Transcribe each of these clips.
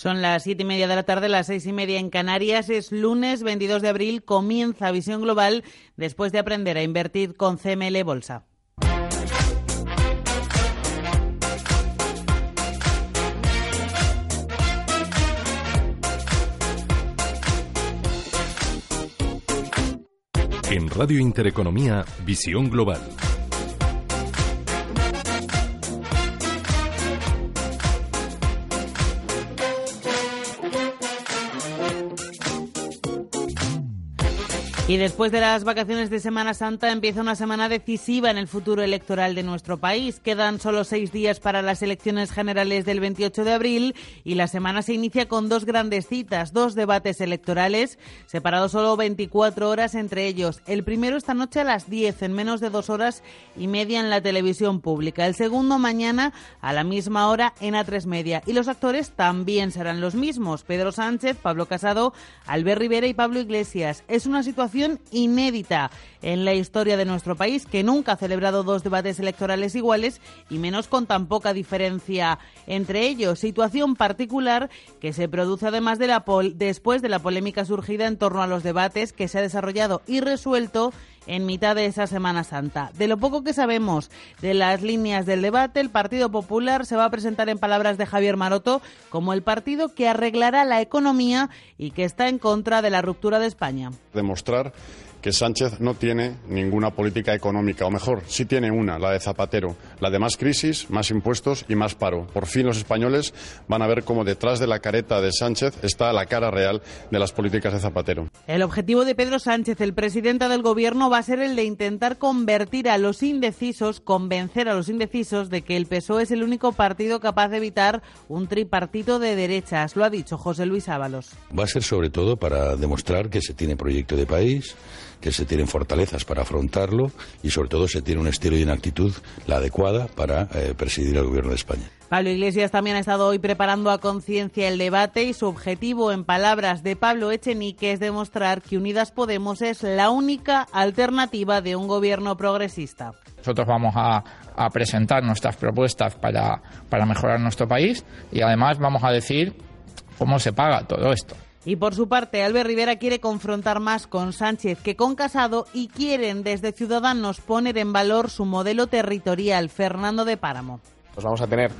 Son las siete y media de la tarde, las seis y media en Canarias. Es lunes 22 de abril. Comienza Visión Global después de aprender a invertir con CML Bolsa. En Radio Intereconomía, Visión Global. Y después de las vacaciones de Semana Santa empieza una semana decisiva en el futuro electoral de nuestro país. Quedan solo seis días para las elecciones generales del 28 de abril y la semana se inicia con dos grandes citas, dos debates electorales, separados solo 24 horas entre ellos. El primero esta noche a las 10, en menos de dos horas y media en la televisión pública. El segundo mañana a la misma hora en A3 Media. Y los actores también serán los mismos, Pedro Sánchez, Pablo Casado, Albert Rivera y Pablo Iglesias. Es una situación inédita en la historia de nuestro país, que nunca ha celebrado dos debates electorales iguales y menos con tan poca diferencia entre ellos. Situación particular que se produce además de la después de la polémica surgida en torno a los debates que se ha desarrollado y resuelto en mitad de esa Semana Santa. De lo poco que sabemos de las líneas del debate, el Partido Popular se va a presentar en palabras de Javier Maroto como el partido que arreglará la economía y que está en contra de la ruptura de España. Demostrar que Sánchez no tiene ninguna política económica, o mejor, sí tiene una, la de Zapatero, la de más crisis, más impuestos y más paro. Por fin los españoles van a ver cómo detrás de la careta de Sánchez está la cara real de las políticas de Zapatero. El objetivo de Pedro Sánchez, el presidente del Gobierno, va a ser el de intentar convertir a los indecisos, convencer a los indecisos de que el PSOE es el único partido capaz de evitar un tripartito de derechas. Lo ha dicho José Luis Ábalos. Va a ser sobre todo para demostrar que se tiene proyecto de país que se tienen fortalezas para afrontarlo y sobre todo se tiene un estilo y una actitud la adecuada para eh, presidir el gobierno de España. Pablo Iglesias también ha estado hoy preparando a conciencia el debate y su objetivo, en palabras de Pablo Echenique, es demostrar que Unidas Podemos es la única alternativa de un gobierno progresista. Nosotros vamos a, a presentar nuestras propuestas para, para mejorar nuestro país y además vamos a decir cómo se paga todo esto. Y por su parte, Albert Rivera quiere confrontar más con Sánchez que con Casado y quieren desde Ciudadanos poner en valor su modelo territorial, Fernando de Páramo. Pues vamos a tener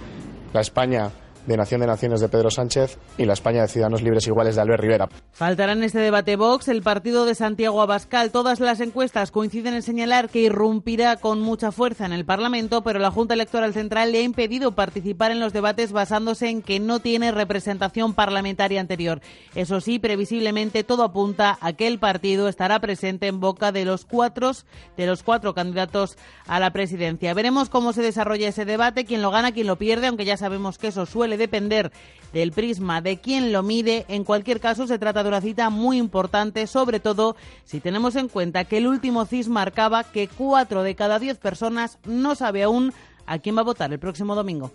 la España de Nación de Naciones de Pedro Sánchez y la España de Ciudadanos Libres Iguales de Albert Rivera. Faltará en este debate Vox el partido de Santiago Abascal. Todas las encuestas coinciden en señalar que irrumpirá con mucha fuerza en el Parlamento, pero la Junta Electoral Central le ha impedido participar en los debates basándose en que no tiene representación parlamentaria anterior. Eso sí, previsiblemente todo apunta a que el partido estará presente en boca de los cuatro, de los cuatro candidatos a la presidencia. Veremos cómo se desarrolla ese debate, quién lo gana, quién lo pierde, aunque ya sabemos que eso suele depender del prisma de quien lo mide. En cualquier caso, se trata de una cita muy importante, sobre todo si tenemos en cuenta que el último CIS marcaba que cuatro de cada diez personas no sabe aún a quién va a votar el próximo domingo.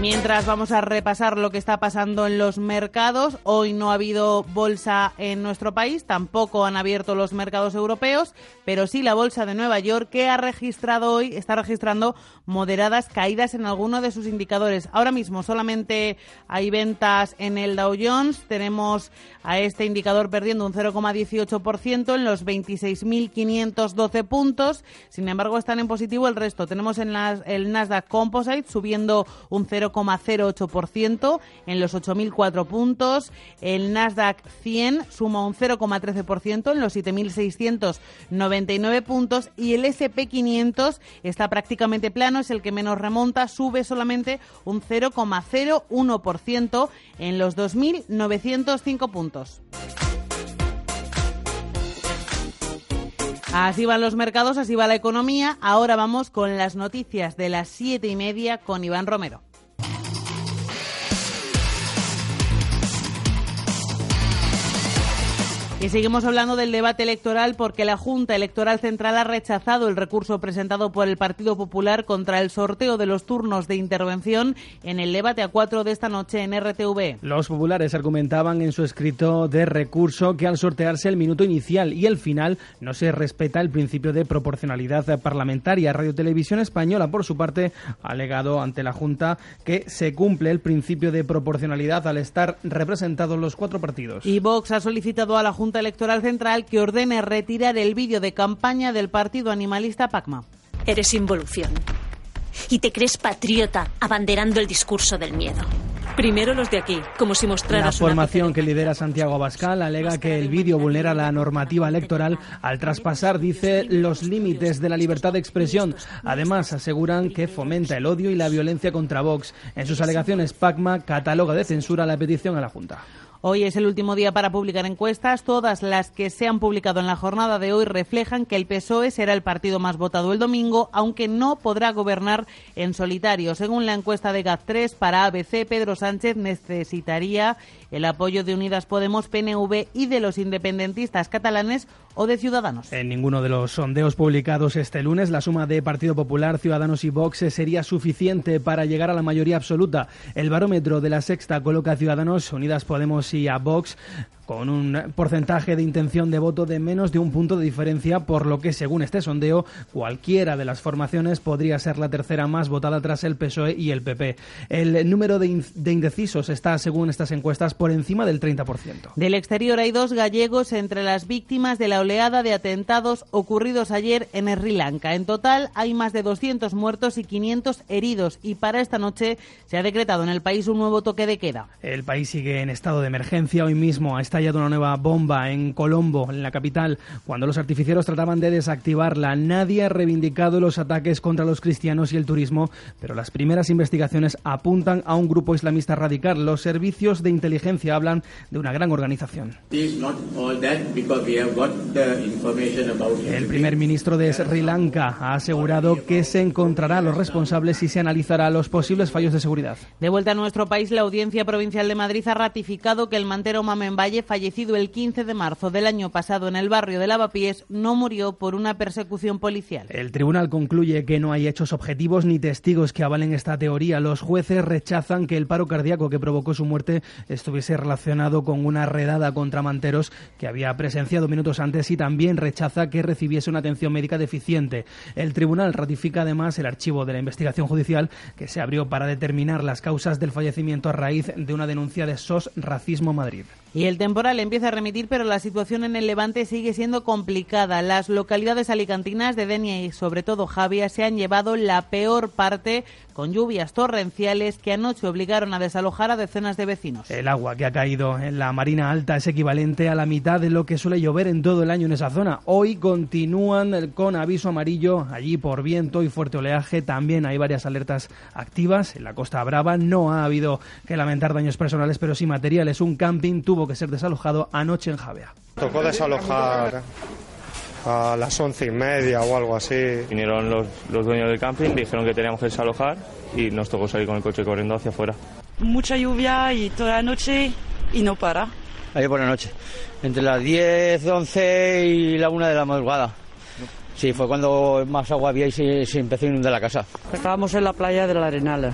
Mientras vamos a repasar lo que está pasando en los mercados, hoy no ha habido bolsa en nuestro país, tampoco han abierto los mercados europeos, pero sí la bolsa de Nueva York que ha registrado hoy, está registrando moderadas caídas en alguno de sus indicadores. Ahora mismo solamente hay ventas en el Dow Jones, tenemos a este indicador perdiendo un 0,18% en los 26.512 puntos, sin embargo están en positivo el resto. Tenemos en el Nasdaq Composite subiendo un 0 0,08% en los 8.004 puntos. El Nasdaq 100 suma un 0,13% en los 7.699 puntos y el SP500 está prácticamente plano, es el que menos remonta, sube solamente un 0,01% en los 2.905 puntos. Así van los mercados, así va la economía. Ahora vamos con las noticias de las siete y media con Iván Romero. Y seguimos hablando del debate electoral porque la Junta Electoral Central ha rechazado el recurso presentado por el Partido Popular contra el sorteo de los turnos de intervención en el debate a cuatro de esta noche en RTV. Los populares argumentaban en su escrito de recurso que al sortearse el minuto inicial y el final no se respeta el principio de proporcionalidad parlamentaria. Radio Televisión Española, por su parte, ha alegado ante la Junta que se cumple el principio de proporcionalidad al estar representados los cuatro partidos. Y Vox ha solicitado a la Junta Junta Electoral Central que ordene retirar el vídeo de campaña del partido animalista PACMA. Eres involución. Y te crees patriota abanderando el discurso del miedo. Primero los de aquí, como si mostraras La formación que lidera Santiago Abascal alega que el vídeo vulnera la normativa electoral al traspasar, dice, los límites de la libertad de expresión. Además, aseguran que fomenta el odio y la violencia contra Vox. En sus alegaciones, PACMA cataloga de censura la petición a la Junta. Hoy es el último día para publicar encuestas. Todas las que se han publicado en la jornada de hoy reflejan que el PSOE será el partido más votado el domingo, aunque no podrá gobernar en solitario. Según la encuesta de GAT3 para ABC, Pedro Sánchez necesitaría el apoyo de Unidas Podemos, PNV y de los independentistas catalanes o de Ciudadanos. En ninguno de los sondeos publicados este lunes, la suma de Partido Popular, Ciudadanos y Vox sería suficiente para llegar a la mayoría absoluta. El barómetro de la sexta coloca Ciudadanos, Unidas Podemos y a Vox con un porcentaje de intención de voto de menos de un punto de diferencia, por lo que, según este sondeo, cualquiera de las formaciones podría ser la tercera más votada tras el PSOE y el PP. El número de, indecisos está, según estas encuestas, por encima del 30%. Del exterior hay dos gallegos entre las víctimas de la oleada de atentados ocurridos ayer en Sri Lanka. En total hay más de 200 muertos y 500 heridos y para esta noche se ha decretado en el país un nuevo toque de queda. El país sigue en estado de emergencia. Hoy mismo está estallado una nueva bomba en Colombo, en la capital, cuando los artificieros trataban de desactivarla. Nadie ha reivindicado los ataques contra los cristianos y el turismo, pero las primeras investigaciones apuntan a un grupo islamista radical. Los servicios de inteligencia hablan de una gran organización. El primer ministro de Sri Lanka ha asegurado que se encontrará a los responsables y se analizará los posibles fallos de seguridad. De vuelta a nuestro país, la Audiencia Provincial de Madrid ha ratificado que el mantero Mamen Valle fallecido el 15 de marzo del año pasado en el barrio de Lavapiés, no murió por una persecución policial. El tribunal concluye que no hay hechos objetivos ni testigos que avalen esta teoría. Los jueces rechazan que el paro cardíaco que provocó su muerte estuviese relacionado con una redada contra Manteros que había presenciado minutos antes y también rechaza que recibiese una atención médica deficiente. El tribunal ratifica además el archivo de la investigación judicial que se abrió para determinar las causas del fallecimiento a raíz de una denuncia de SOS Racismo Madrid. Y el temporal empieza a remitir, pero la situación en el Levante sigue siendo complicada. Las localidades alicantinas de Denia y sobre todo Javia se han llevado la peor parte con lluvias torrenciales que anoche obligaron a desalojar a decenas de vecinos. El agua que ha caído en la Marina Alta es equivalente a la mitad de lo que suele llover en todo el año en esa zona. Hoy continúan con aviso amarillo allí por viento y fuerte oleaje. También hay varias alertas activas. En la Costa Brava no ha habido que lamentar daños personales, pero sí materiales. Un camping tuvo que ser desalojado anoche en Javea. Tocó desalojar a las once y media o algo así. Vinieron los, los dueños del camping, dijeron que teníamos que desalojar y nos tocó salir con el coche corriendo hacia afuera. Mucha lluvia y toda la noche y no para. Ayer por la noche, entre las 10, 11 y la 1 de la madrugada. Sí, fue cuando más agua había y se, se empezó a inundar la casa. Estábamos en la playa de la Arenal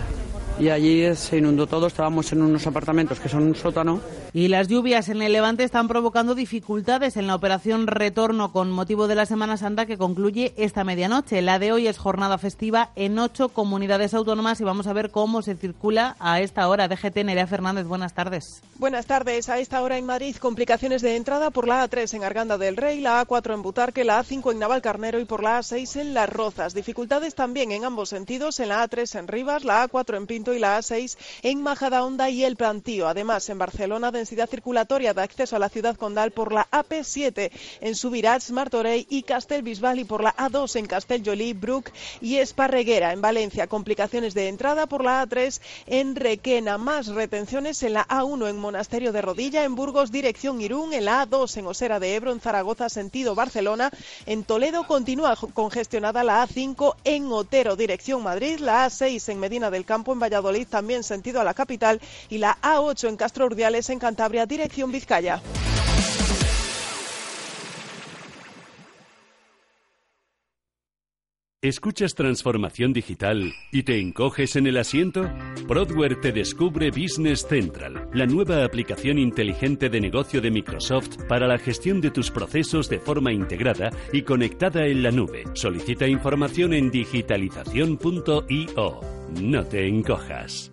y allí se inundó todo. Estábamos en unos apartamentos que son un sótano. Y las lluvias en el Levante están provocando dificultades en la operación retorno con motivo de la Semana Santa que concluye esta medianoche. La de hoy es jornada festiva en ocho comunidades autónomas y vamos a ver cómo se circula a esta hora. DGT Nerea Fernández, buenas tardes. Buenas tardes. A esta hora en Madrid, complicaciones de entrada por la A3 en Arganda del Rey, la A4 en Butarque, la A5 en Navalcarnero y por la A6 en Las Rozas. Dificultades también en ambos sentidos, en la A3 en Rivas, la A4 en Pinto Y la A6 en Majadahonda y El Plantío. Además, en Barcelona, densidad circulatoria de acceso a la ciudad condal por la AP7 en Subirats, Martorell y Castelbisbal y por la A2 en Castellolí, Bruc y Esparreguera. En Valencia, complicaciones de entrada por la A3 en Requena. Más retenciones en la A1 en Monasterio de Rodilla, en Burgos, dirección Irún, en la A2 en Osera de Ebro, en Zaragoza, sentido Barcelona. En Toledo continúa congestionada la A5 en Otero, dirección Madrid, la A6 en Medina del Campo, en Valladolid, también sentido a la capital, y la A8 en Castro Urdiales, en Cantabria, dirección Vizcaya. ¿Escuchas transformación digital y te encoges en el asiento? Prodware te descubre Business Central, la nueva aplicación inteligente de negocio de Microsoft para la gestión de tus procesos de forma integrada y conectada en la nube. Solicita información en digitalización.io. No te encojas.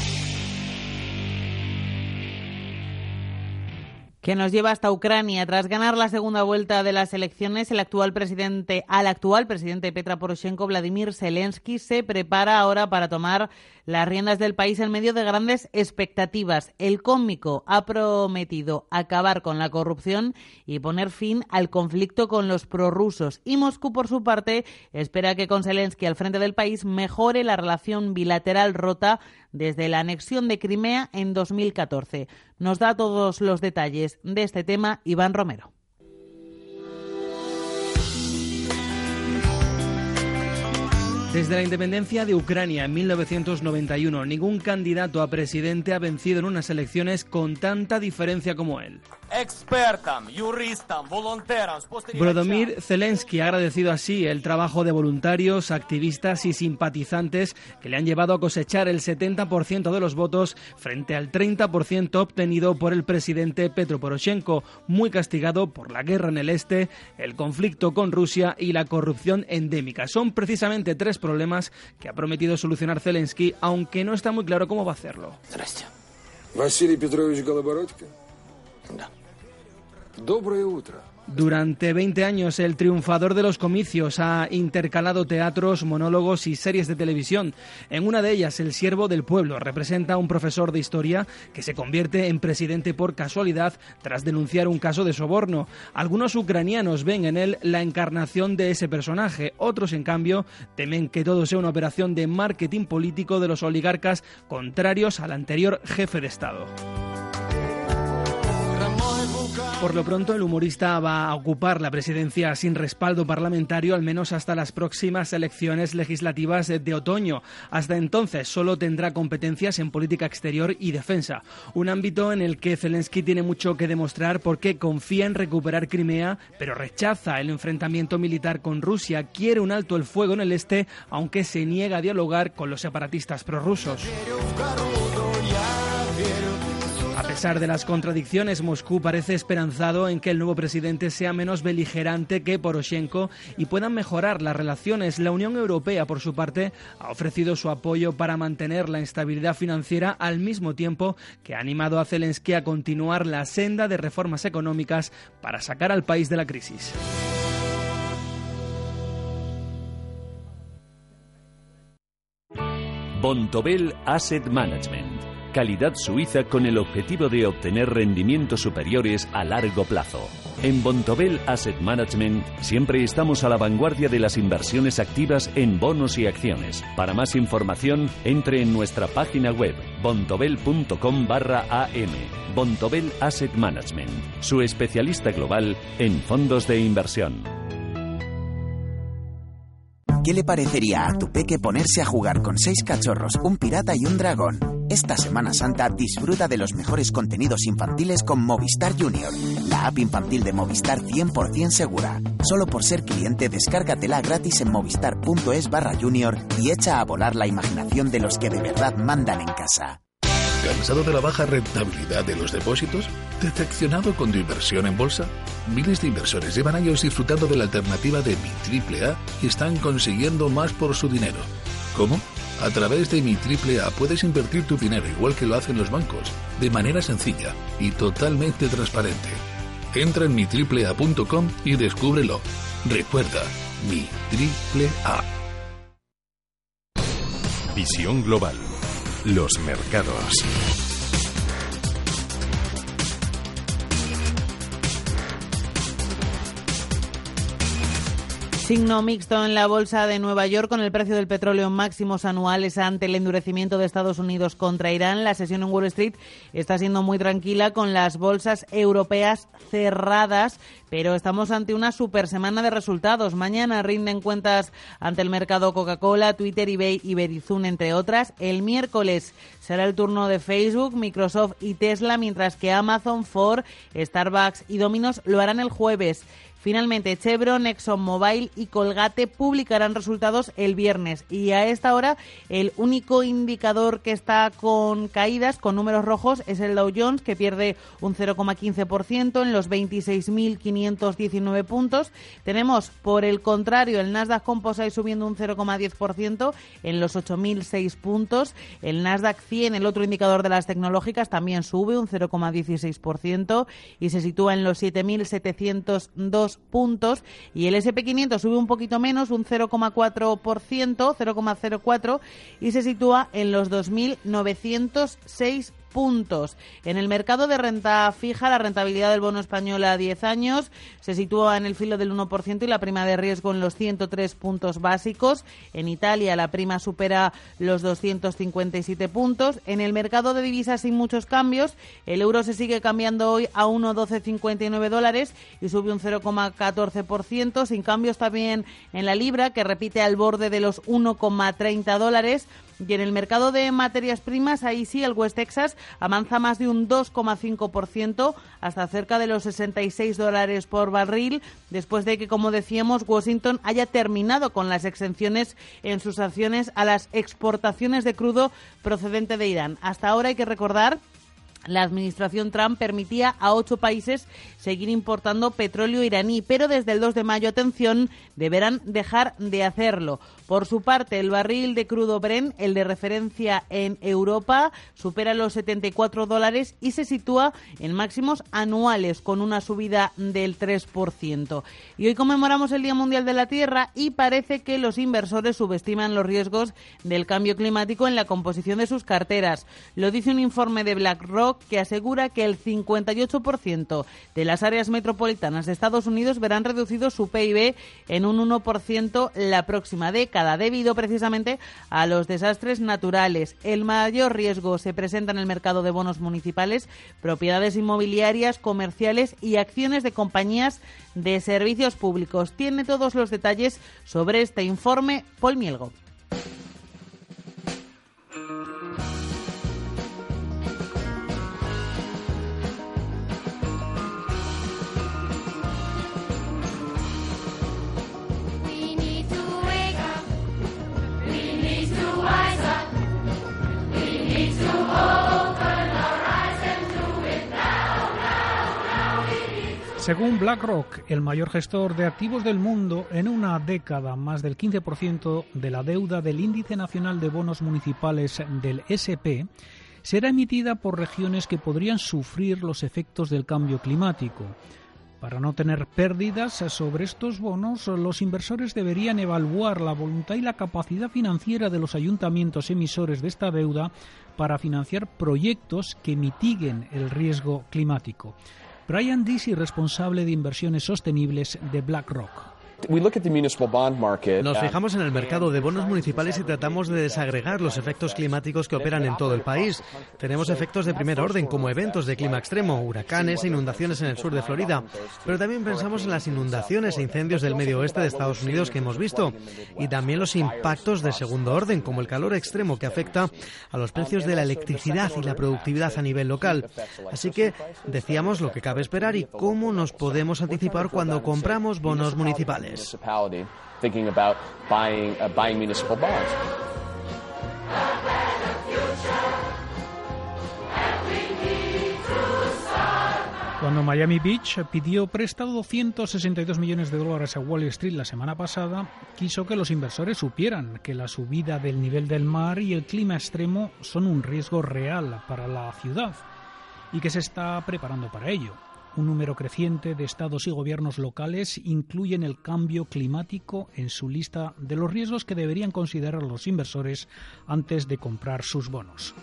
Que nos lleva hasta Ucrania. Tras ganar la segunda vuelta de las elecciones, el actual presidente, al actual presidente Petra Poroshenko, Vladimir Zelensky, se prepara ahora para tomar las riendas del país en medio de grandes expectativas. El cómico ha prometido acabar con la corrupción y poner fin al conflicto con los prorrusos. Y Moscú, por su parte, espera que con Zelensky al frente del país mejore la relación bilateral rota desde la anexión de Crimea en 2014. Nos da todos los detalles de este tema Iván Romero. Desde la independencia de Ucrania en 1991, ningún candidato a presidente ha vencido en unas elecciones con tanta diferencia como él. Brodomir Zelensky ha agradecido así el trabajo de voluntarios, activistas y simpatizantes que le han llevado a cosechar el 70% de los votos frente al 30% obtenido por el presidente Petro Poroshenko, muy castigado por la guerra en el este, el conflicto con Rusia y la corrupción endémica. Son precisamente tres problemas que ha prometido solucionar Zelensky, aunque no está muy claro cómo va a hacerlo. Durante 20 años, el triunfador de los comicios ha intercalado teatros, monólogos y series de televisión. En una de ellas, El Siervo del Pueblo representa a un profesor de historia que se convierte en presidente por casualidad tras denunciar un caso de soborno. Algunos ucranianos ven en él la encarnación de ese personaje, otros, en cambio, temen que todo sea una operación de marketing político de los oligarcas contrarios al anterior jefe de Estado. Por lo pronto, el humorista va a ocupar la presidencia sin respaldo parlamentario, al menos hasta las próximas elecciones legislativas de otoño. Hasta entonces, solo tendrá competencias en política exterior y defensa, un ámbito en el que Zelensky tiene mucho que demostrar porque confía en recuperar Crimea, pero rechaza el enfrentamiento militar con Rusia, quiere un alto el fuego en el este, aunque se niega a dialogar con los separatistas prorrusos. A pesar de las contradicciones, Moscú parece esperanzado en que el nuevo presidente sea menos beligerante que Poroshenko y puedan mejorar las relaciones. La Unión Europea, por su parte, ha ofrecido su apoyo para mantener la estabilidad financiera al mismo tiempo que ha animado a Zelensky a continuar la senda de reformas económicas para sacar al país de la crisis. Asset Management. Calidad suiza con el objetivo de obtener rendimientos superiores a largo plazo. En Bontobel Asset Management siempre estamos a la vanguardia de las inversiones activas en bonos y acciones. Para más información, entre en nuestra página web bontobel.com barra am. Bontobel Asset Management, su especialista global en fondos de inversión. ¿Qué le parecería a tu peque ponerse a jugar con seis cachorros, un pirata y un dragón? Esta Semana Santa disfruta de los mejores contenidos infantiles con Movistar Junior, la app infantil de Movistar 100% segura. Solo por ser cliente, descárgatela gratis en movistar.es barra junior y echa a volar la imaginación de los que de verdad mandan en casa. ¿Cansado de la baja rentabilidad de los depósitos? ¿Decepcionado con tu inversión en bolsa? Miles de inversores llevan años disfrutando de la alternativa de Mi AAA y están consiguiendo más por su dinero. ¿Cómo? A través de Mi AAA puedes invertir tu dinero igual que lo hacen los bancos, de manera sencilla y totalmente transparente. Entra en mitriplea.com y descúbrelo. Recuerda, Mi AAA. Visión global. Los mercados. Signo mixto en la bolsa de Nueva York con el precio del petróleo en máximos anuales ante el endurecimiento de Estados Unidos contra Irán. La sesión en Wall Street está siendo muy tranquila con las bolsas europeas cerradas, pero estamos ante una super semana de resultados. Mañana rinden cuentas ante el mercado Coca-Cola, Twitter, eBay y Verizon, entre otras. El miércoles será el turno de Facebook, Microsoft y Tesla, mientras que Amazon, Ford, Starbucks y Domino's lo harán el jueves. Finalmente, Chevron, ExxonMobil y Colgate publicarán resultados el viernes. Y a esta hora, el único indicador que está con caídas, con números rojos, es el Dow Jones, que pierde un 0,15% en los 26.519 puntos. Tenemos, por el contrario, el Nasdaq Composite subiendo un 0,10% en los 8.006 puntos. El Nasdaq 100, el otro indicador de las tecnológicas, también sube un 0,16% y se sitúa en los 7.702 puntos y el SP500 sube un poquito menos, un 0,4%, 0,04 y se sitúa en los 2.906 puntos. En el mercado de renta fija, la rentabilidad del bono español a 10 años se sitúa en el filo del 1% y la prima de riesgo en los 103 puntos básicos. En Italia la prima supera los 257 puntos. En el mercado de divisas sin muchos cambios, el euro se sigue cambiando hoy a 1,1259 dólares y sube un 0,14%. Sin cambios también en la libra, que repite al borde de los 1,30 dólares. Y en el mercado de materias primas, ahí sí, el West Texas avanza más de un 2,5% hasta cerca de los 66 dólares por barril, después de que, como decíamos, Washington haya terminado con las exenciones en sus acciones a las exportaciones de crudo procedente de Irán. Hasta ahora hay que recordar la administración Trump permitía a ocho países seguir importando petróleo iraní, pero desde el 2 de mayo, atención, deberán dejar de hacerlo. Por su parte, el barril de crudo Brent, el de referencia en Europa, supera los 74 dólares y se sitúa en máximos anuales con una subida del 3%. Y hoy conmemoramos el Día Mundial de la Tierra y parece que los inversores subestiman los riesgos del cambio climático en la composición de sus carteras. Lo dice un informe de BlackRock que asegura que el 58% de las áreas metropolitanas de Estados Unidos verán reducido su PIB en un 1% la próxima década debido precisamente a los desastres naturales. El mayor riesgo se presenta en el mercado de bonos municipales, propiedades inmobiliarias, comerciales y acciones de compañías de servicios públicos. Tiene todos los detalles sobre este informe Paul Mielgo. Según BlackRock, el mayor gestor de activos del mundo, en una década más del 15% de la deuda del Índice Nacional de Bonos Municipales del SP será emitida por regiones que podrían sufrir los efectos del cambio climático. Para no tener pérdidas sobre estos bonos, los inversores deberían evaluar la voluntad y la capacidad financiera de los ayuntamientos emisores de esta deuda para financiar proyectos que mitiguen el riesgo climático. Brian Dicey, responsable de inversiones sostenibles de BlackRock. Nos fijamos en el mercado de bonos municipales y tratamos de desagregar los efectos climáticos que operan en todo el país. Tenemos efectos de primer orden, como eventos de clima extremo, huracanes e inundaciones en el sur de Florida. Pero también pensamos en las inundaciones e incendios del medio oeste de Estados Unidos que hemos visto. Y también los impactos de segundo orden, como el calor extremo que afecta a los precios de la electricidad y la productividad a nivel local. Así que decíamos lo que cabe esperar y cómo nos podemos anticipar cuando compramos bonos municipales. Cuando Miami Beach pidió prestado 262 millones de dólares a Wall Street la semana pasada, quiso que los inversores supieran que la subida del nivel del mar y el clima extremo son un riesgo real para la ciudad y que se está preparando para ello. Un número creciente de estados y gobiernos locales incluyen el cambio climático en su lista de los riesgos que deberían considerar los inversores antes de comprar sus bonos.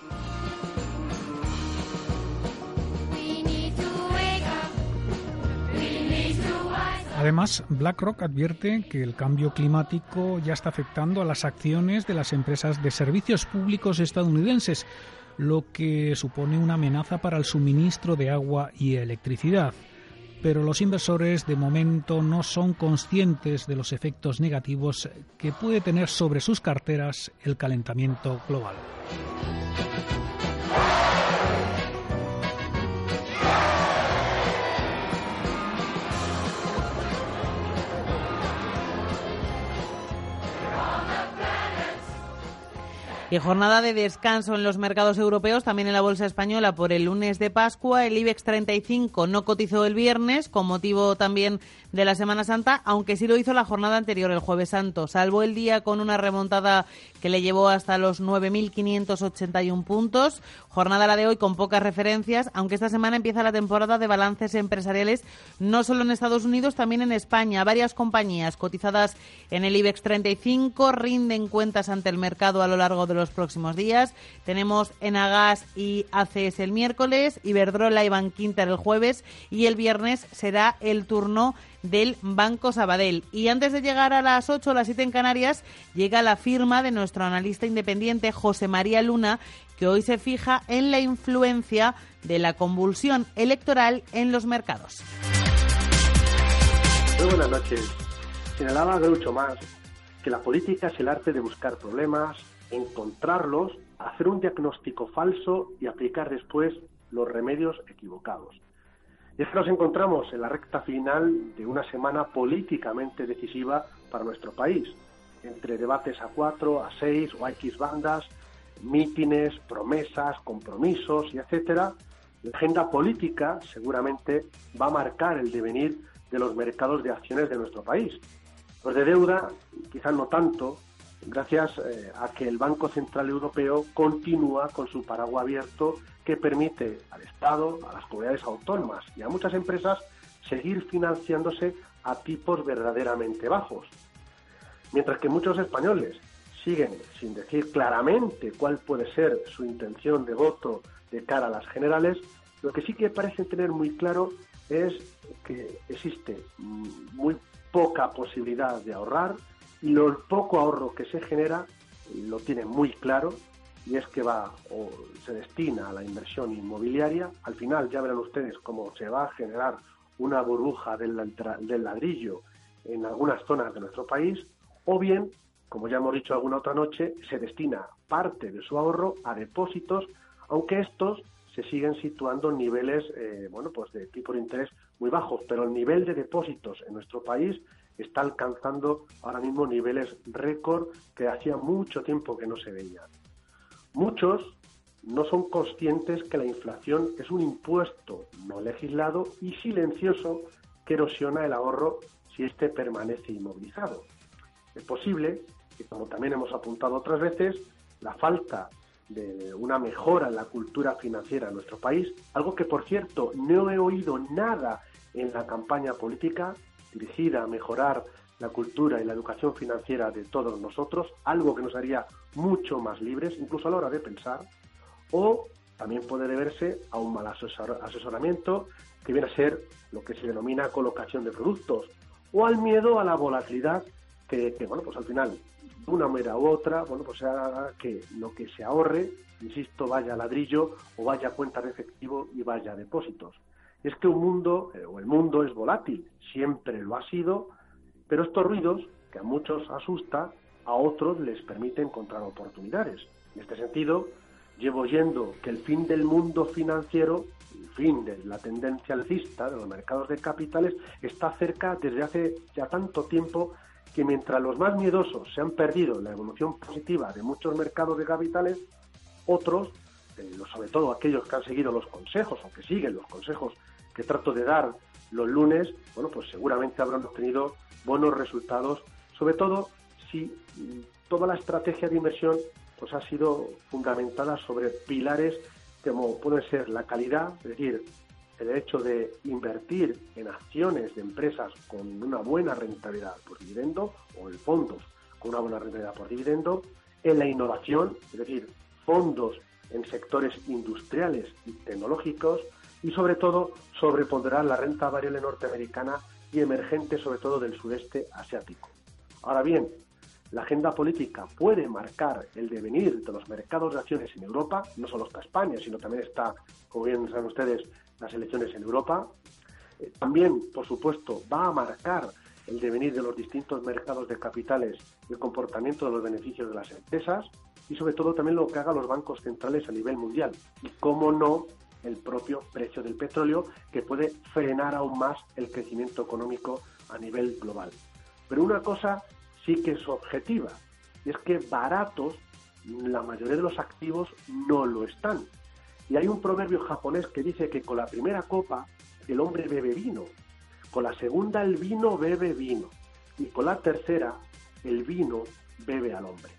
Además, BlackRock advierte que el cambio climático ya está afectando a las acciones de las empresas de servicios públicos estadounidenses, lo que supone una amenaza para el suministro de agua y electricidad. Pero los inversores de momento no son conscientes de los efectos negativos que puede tener sobre sus carteras el calentamiento global. Y jornada de descanso en los mercados europeos, también en la bolsa española por el lunes de Pascua. El IBEX 35 no cotizó el viernes, con motivo también de la Semana Santa, aunque sí lo hizo la jornada anterior, el Jueves Santo. Salvó el día con una remontada que le llevó hasta los 9.581 puntos. Jornada la de hoy con pocas referencias, aunque esta semana empieza la temporada de balances empresariales, no solo en Estados Unidos, también en España. Varias compañías cotizadas en el IBEX 35 rinden cuentas ante el mercado a lo largo de los próximos días. Tenemos Enagas y ACS el miércoles, Iberdrola y Banquinter el jueves y el viernes será el turno del Banco Sabadell. Y antes de llegar a las 8 o las 7 en Canarias, llega la firma de nuestro analista independiente José María Luna, que hoy se fija en la influencia de la convulsión electoral en los mercados. Muy buenas noches. Señalaba Groucho más que la política es el arte de buscar problemas, encontrarlos, hacer un diagnóstico falso y aplicar después los remedios equivocados. Y es que nos encontramos en la recta final de una semana políticamente decisiva para nuestro país, entre debates a cuatro, a seis o a X bandas, mítines, promesas, compromisos y etcétera. La agenda política seguramente va a marcar el devenir de los mercados de acciones de nuestro país. Los de deuda, quizás no tanto, gracias eh, a que el Banco Central Europeo continúa con su paraguas abierto que permite al Estado, a las comunidades autónomas y a muchas empresas seguir financiándose a tipos verdaderamente bajos. Mientras que muchos españoles siguen sin decir claramente cuál puede ser su intención de voto de cara a las generales, lo que sí que parecen tener muy claro es que existe muy poca posibilidad de ahorrar y lo poco ahorro que se genera lo tienen muy claro y es que va o se destina a la inversión inmobiliaria. Al final ya verán ustedes cómo se va a generar una burbuja del, del ladrillo en algunas zonas de nuestro país, o bien, como ya hemos dicho alguna otra noche, se destina parte de su ahorro a depósitos, aunque estos se siguen situando en niveles, eh, bueno, pues de tipo de interés muy bajos, pero el nivel de depósitos en nuestro país está alcanzando ahora mismo niveles récord que hacía mucho tiempo que no se veían. Muchos no son conscientes que la inflación es un impuesto no legislado y silencioso que erosiona el ahorro si éste permanece inmovilizado. Es posible que, como también hemos apuntado otras veces, la falta de una mejora en la cultura financiera en nuestro país, algo que por cierto no he oído nada en la campaña política dirigida a mejorar la cultura y la educación financiera de todos nosotros, algo que nos haría mucho más libres, incluso a la hora de pensar, o también puede deberse a un mal asesoramiento que viene a ser lo que se denomina colocación de productos, o al miedo a la volatilidad que, bueno, pues al final, de una manera u otra, bueno, pues haga que lo que se ahorre, insisto, vaya ladrillo o vaya cuenta de efectivo y vaya depósitos. Es que un mundo, eh, o el mundo es volátil, siempre lo ha sido, pero estos ruidos, que a muchos asusta, a otros les permite encontrar oportunidades. En este sentido, llevo oyendo que el fin del mundo financiero, el fin de la tendencia alcista de los mercados de capitales, está cerca desde hace ya tanto tiempo que mientras los más miedosos se han perdido la evolución positiva de muchos mercados de capitales, otros, eh, sobre todo aquellos que han seguido los consejos o que siguen los consejos que trato de dar los lunes, bueno, pues seguramente habrán obtenido buenos resultados, sobre todo si mm, toda la estrategia de inversión pues ha sido fundamentada sobre pilares como pueden ser la calidad, es decir, el hecho de invertir en acciones de empresas con una buena rentabilidad por dividendo o en fondos con una buena rentabilidad por dividendo, en la innovación, es decir, fondos en sectores industriales y tecnológicos y sobre todo sobreponderar la renta variable norteamericana y emergente sobre todo del sudeste asiático. Ahora bien, la agenda política puede marcar el devenir de los mercados de acciones en Europa, no solo está España, sino también está, como bien saben ustedes, las elecciones en Europa. Eh, también, por supuesto, va a marcar el devenir de los distintos mercados de capitales, el comportamiento de los beneficios de las empresas y sobre todo también lo que hagan los bancos centrales a nivel mundial. Y cómo no, el propio precio del petróleo que puede frenar aún más el crecimiento económico a nivel global. Pero una cosa sí que es objetiva, y es que baratos la mayoría de los activos no lo están. Y hay un proverbio japonés que dice que con la primera copa el hombre bebe vino, con la segunda el vino bebe vino y con la tercera el vino bebe al hombre.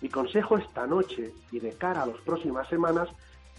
Mi consejo esta noche y de cara a las próximas semanas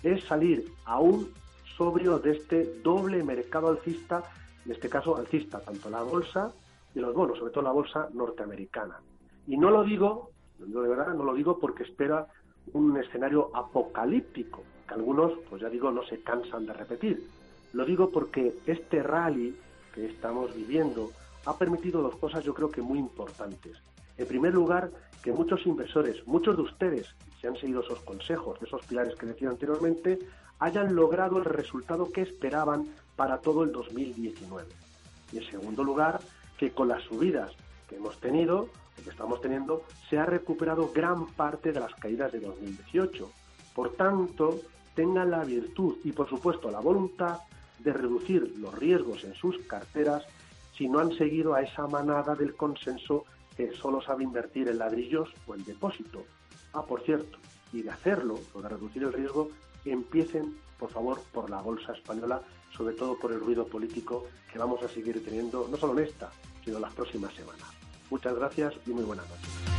es salir aún sobrio de este doble mercado alcista, en este caso alcista, tanto la bolsa y los bonos, sobre todo la bolsa norteamericana. Y no lo digo, de verdad, no lo digo porque espera un escenario apocalíptico, que algunos, pues ya digo, no se cansan de repetir. Lo digo porque este rally que estamos viviendo ha permitido dos cosas yo creo que muy importantes. En primer lugar, que muchos inversores, muchos de ustedes, si han seguido esos consejos, esos pilares que decía anteriormente, hayan logrado el resultado que esperaban para todo el 2019. Y en segundo lugar, que con las subidas que hemos tenido, que estamos teniendo, se ha recuperado gran parte de las caídas de 2018. Por tanto, tengan la virtud y, por supuesto, la voluntad de reducir los riesgos en sus carteras si no han seguido a esa manada del consenso que solo sabe invertir en ladrillos o en depósito. Ah, por cierto, y de hacerlo, o de reducir el riesgo, empiecen, por favor, por la bolsa española, sobre todo por el ruido político que vamos a seguir teniendo, no solo en esta, sino las próximas semanas. Muchas gracias y muy buenas noches.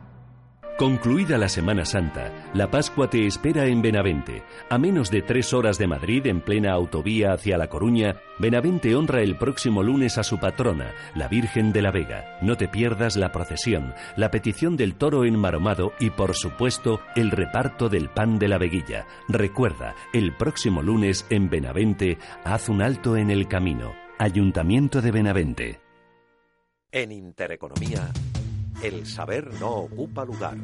Concluida la Semana Santa, la Pascua te espera en Benavente. A menos de tres horas de Madrid, en plena autovía hacia La Coruña, Benavente honra el próximo lunes a su patrona, la Virgen de la Vega. No te pierdas la procesión, la petición del toro enmaromado y, por supuesto, el reparto del pan de la veguilla. Recuerda, el próximo lunes en Benavente, haz un alto en el camino. Ayuntamiento de Benavente. En Intereconomía, el saber no ocupa lugar.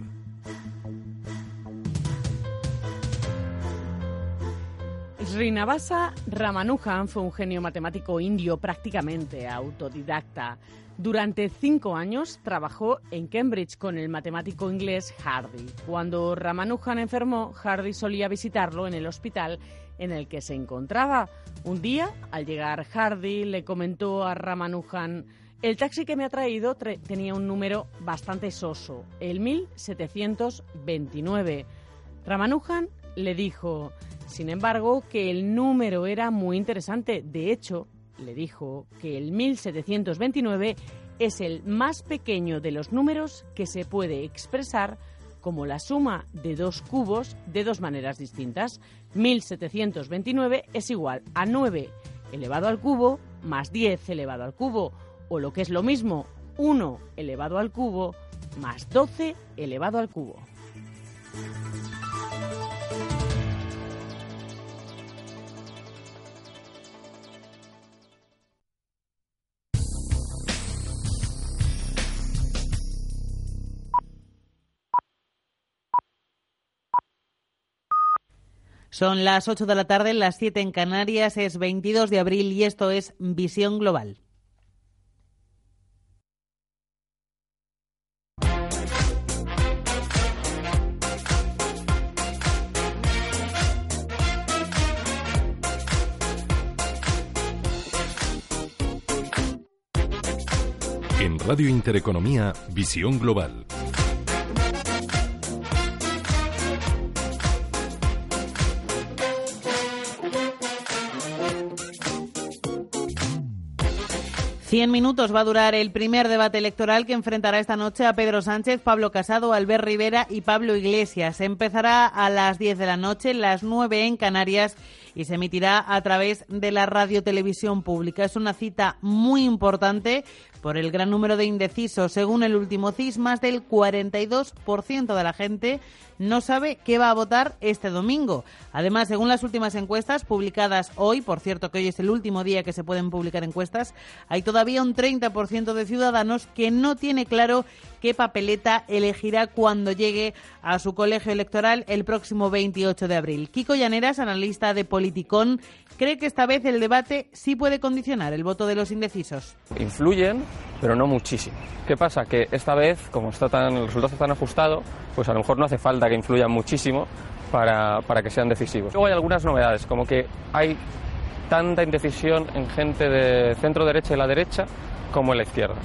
Srinivasa Ramanujan fue un genio matemático indio prácticamente autodidacta. Durante cinco años trabajó en Cambridge con el matemático inglés Hardy. Cuando Ramanujan enfermó, Hardy solía visitarlo en el hospital en el que se encontraba. Un día, al llegar Hardy, le comentó a Ramanujan el taxi que me ha traído tenía un número bastante soso, el 1729. Ramanujan le dijo, sin embargo, que el número era muy interesante. De hecho, le dijo que el 1729 es el más pequeño de los números que se puede expresar como la suma de dos cubos de dos maneras distintas. 1729 es igual a 9 elevado al cubo más 10 elevado al cubo o lo que es lo mismo, 1 elevado al cubo más 12 elevado al cubo. Son las 8 de la tarde, las 7 en Canarias, es 22 de abril y esto es Visión Global. Radio Intereconomía, Visión Global. Cien minutos va a durar el primer debate electoral que enfrentará esta noche a Pedro Sánchez, Pablo Casado, Albert Rivera y Pablo Iglesias. Empezará a las 10 de la noche, las 9 en Canarias y se emitirá a través de la radio televisión pública. Es una cita muy importante por el gran número de indecisos. Según el último CIS, más del 42% de la gente no sabe qué va a votar este domingo. Además, según las últimas encuestas publicadas hoy, por cierto que hoy es el último día que se pueden publicar encuestas, hay todavía un 30% de ciudadanos que no tiene claro qué papeleta elegirá cuando llegue a su colegio electoral el próximo 28 de abril. Kiko Llaneras, analista de Politicón, cree que esta vez el debate sí puede condicionar el voto de los indecisos. Influyen, pero no muchísimo. ¿Qué pasa? Que esta vez, como está tan, el resultado está tan ajustado, pues a lo mejor no hace falta que influyan muchísimo para, para que sean decisivos. Luego hay algunas novedades, como que hay tanta indecisión en gente de centro derecha y la derecha como en la izquierda.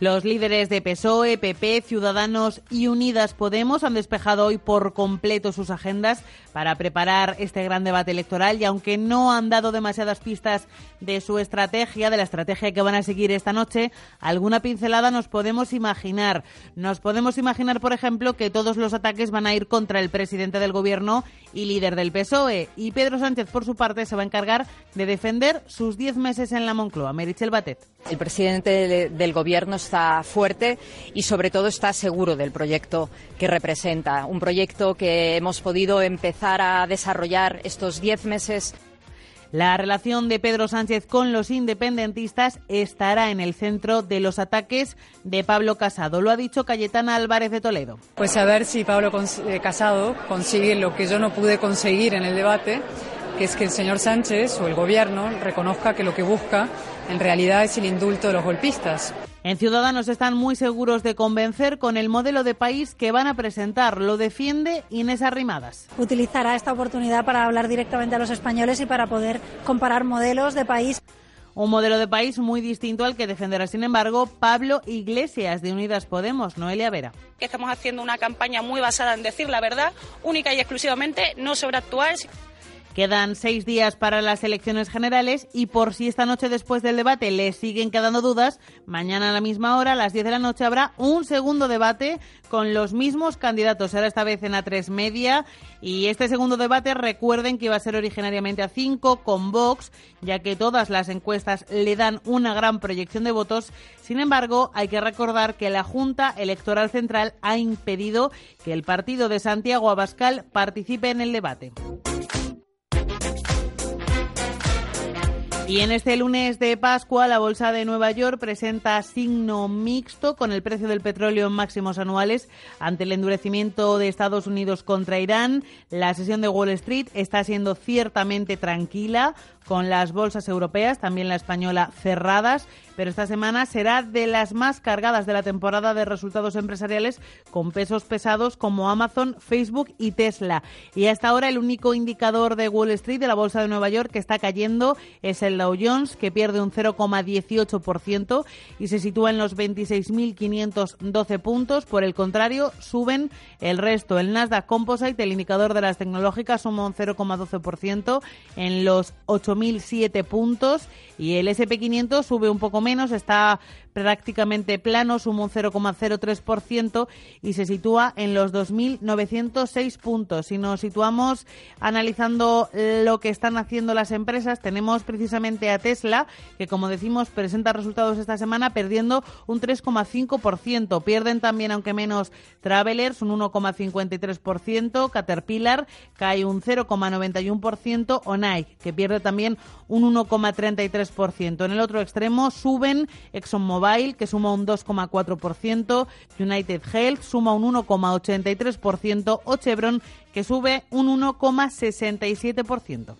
Los líderes de PSOE, PP, Ciudadanos y Unidas Podemos han despejado hoy por completo sus agendas para preparar este gran debate electoral y aunque no han dado demasiadas pistas de su estrategia, de la estrategia que van a seguir esta noche, alguna pincelada nos podemos imaginar. Nos podemos imaginar, por ejemplo, que todos los ataques van a ir contra el presidente del gobierno y líder del PSOE y Pedro Sánchez, por su parte, se va a encargar de defender sus diez meses en la Moncloa. Merichel Batet. El presidente del gobierno está fuerte y sobre todo está seguro del proyecto que representa. Un proyecto que hemos podido empezar a desarrollar estos diez meses. La relación de Pedro Sánchez con los independentistas estará en el centro de los ataques de Pablo Casado. Lo ha dicho Cayetana Álvarez de Toledo. Pues a ver si Pablo eh, Casado consigue lo que yo no pude conseguir en el debate, que es que el señor Sánchez o el gobierno reconozca que lo que busca en realidad es el indulto de los golpistas. En Ciudadanos están muy seguros de convencer con el modelo de país que van a presentar. Lo defiende Inés Arrimadas. Utilizará esta oportunidad para hablar directamente a los españoles y para poder comparar modelos de país. Un modelo de país muy distinto al que defenderá, sin embargo, Pablo Iglesias de Unidas Podemos, Noelia Vera. Estamos haciendo una campaña muy basada en decir la verdad, única y exclusivamente, no sobreactuar. Quedan seis días para las elecciones generales y por si esta noche después del debate le siguen quedando dudas, mañana a la misma hora, a las 10 de la noche, habrá un segundo debate con los mismos candidatos. Será esta vez en A3 Media y este segundo debate recuerden que iba a ser originariamente a 5 con Vox, ya que todas las encuestas le dan una gran proyección de votos. Sin embargo, hay que recordar que la Junta Electoral Central ha impedido que el partido de Santiago Abascal participe en el debate. Y en este lunes de Pascua, la Bolsa de Nueva York presenta signo mixto con el precio del petróleo en máximos anuales ante el endurecimiento de Estados Unidos contra Irán. La sesión de Wall Street está siendo ciertamente tranquila con las bolsas europeas, también la española, cerradas, pero esta semana será de las más cargadas de la temporada de resultados empresariales con pesos pesados como Amazon, Facebook y Tesla. Y hasta ahora el único indicador de Wall Street, de la Bolsa de Nueva York, que está cayendo es el Dow Jones, que pierde un 0,18% y se sitúa en los 26.512 puntos. Por el contrario, suben el resto. El Nasdaq Composite, el indicador de las tecnológicas, suma un 0,12% en los 8 1.007 puntos y el SP500 sube un poco menos, está prácticamente plano, suma un 0,03% y se sitúa en los 2.906 puntos. Si nos situamos analizando lo que están haciendo las empresas, tenemos precisamente a Tesla, que como decimos presenta resultados esta semana perdiendo un 3,5%. Pierden también, aunque menos, Travelers un 1,53%, Caterpillar cae un 0,91% o Nike, que pierde también un 1,33%. En el otro extremo suben ExxonMobil que suma un 2,4%, United Health suma un 1,83% o Chevron, que sube un 1,67%.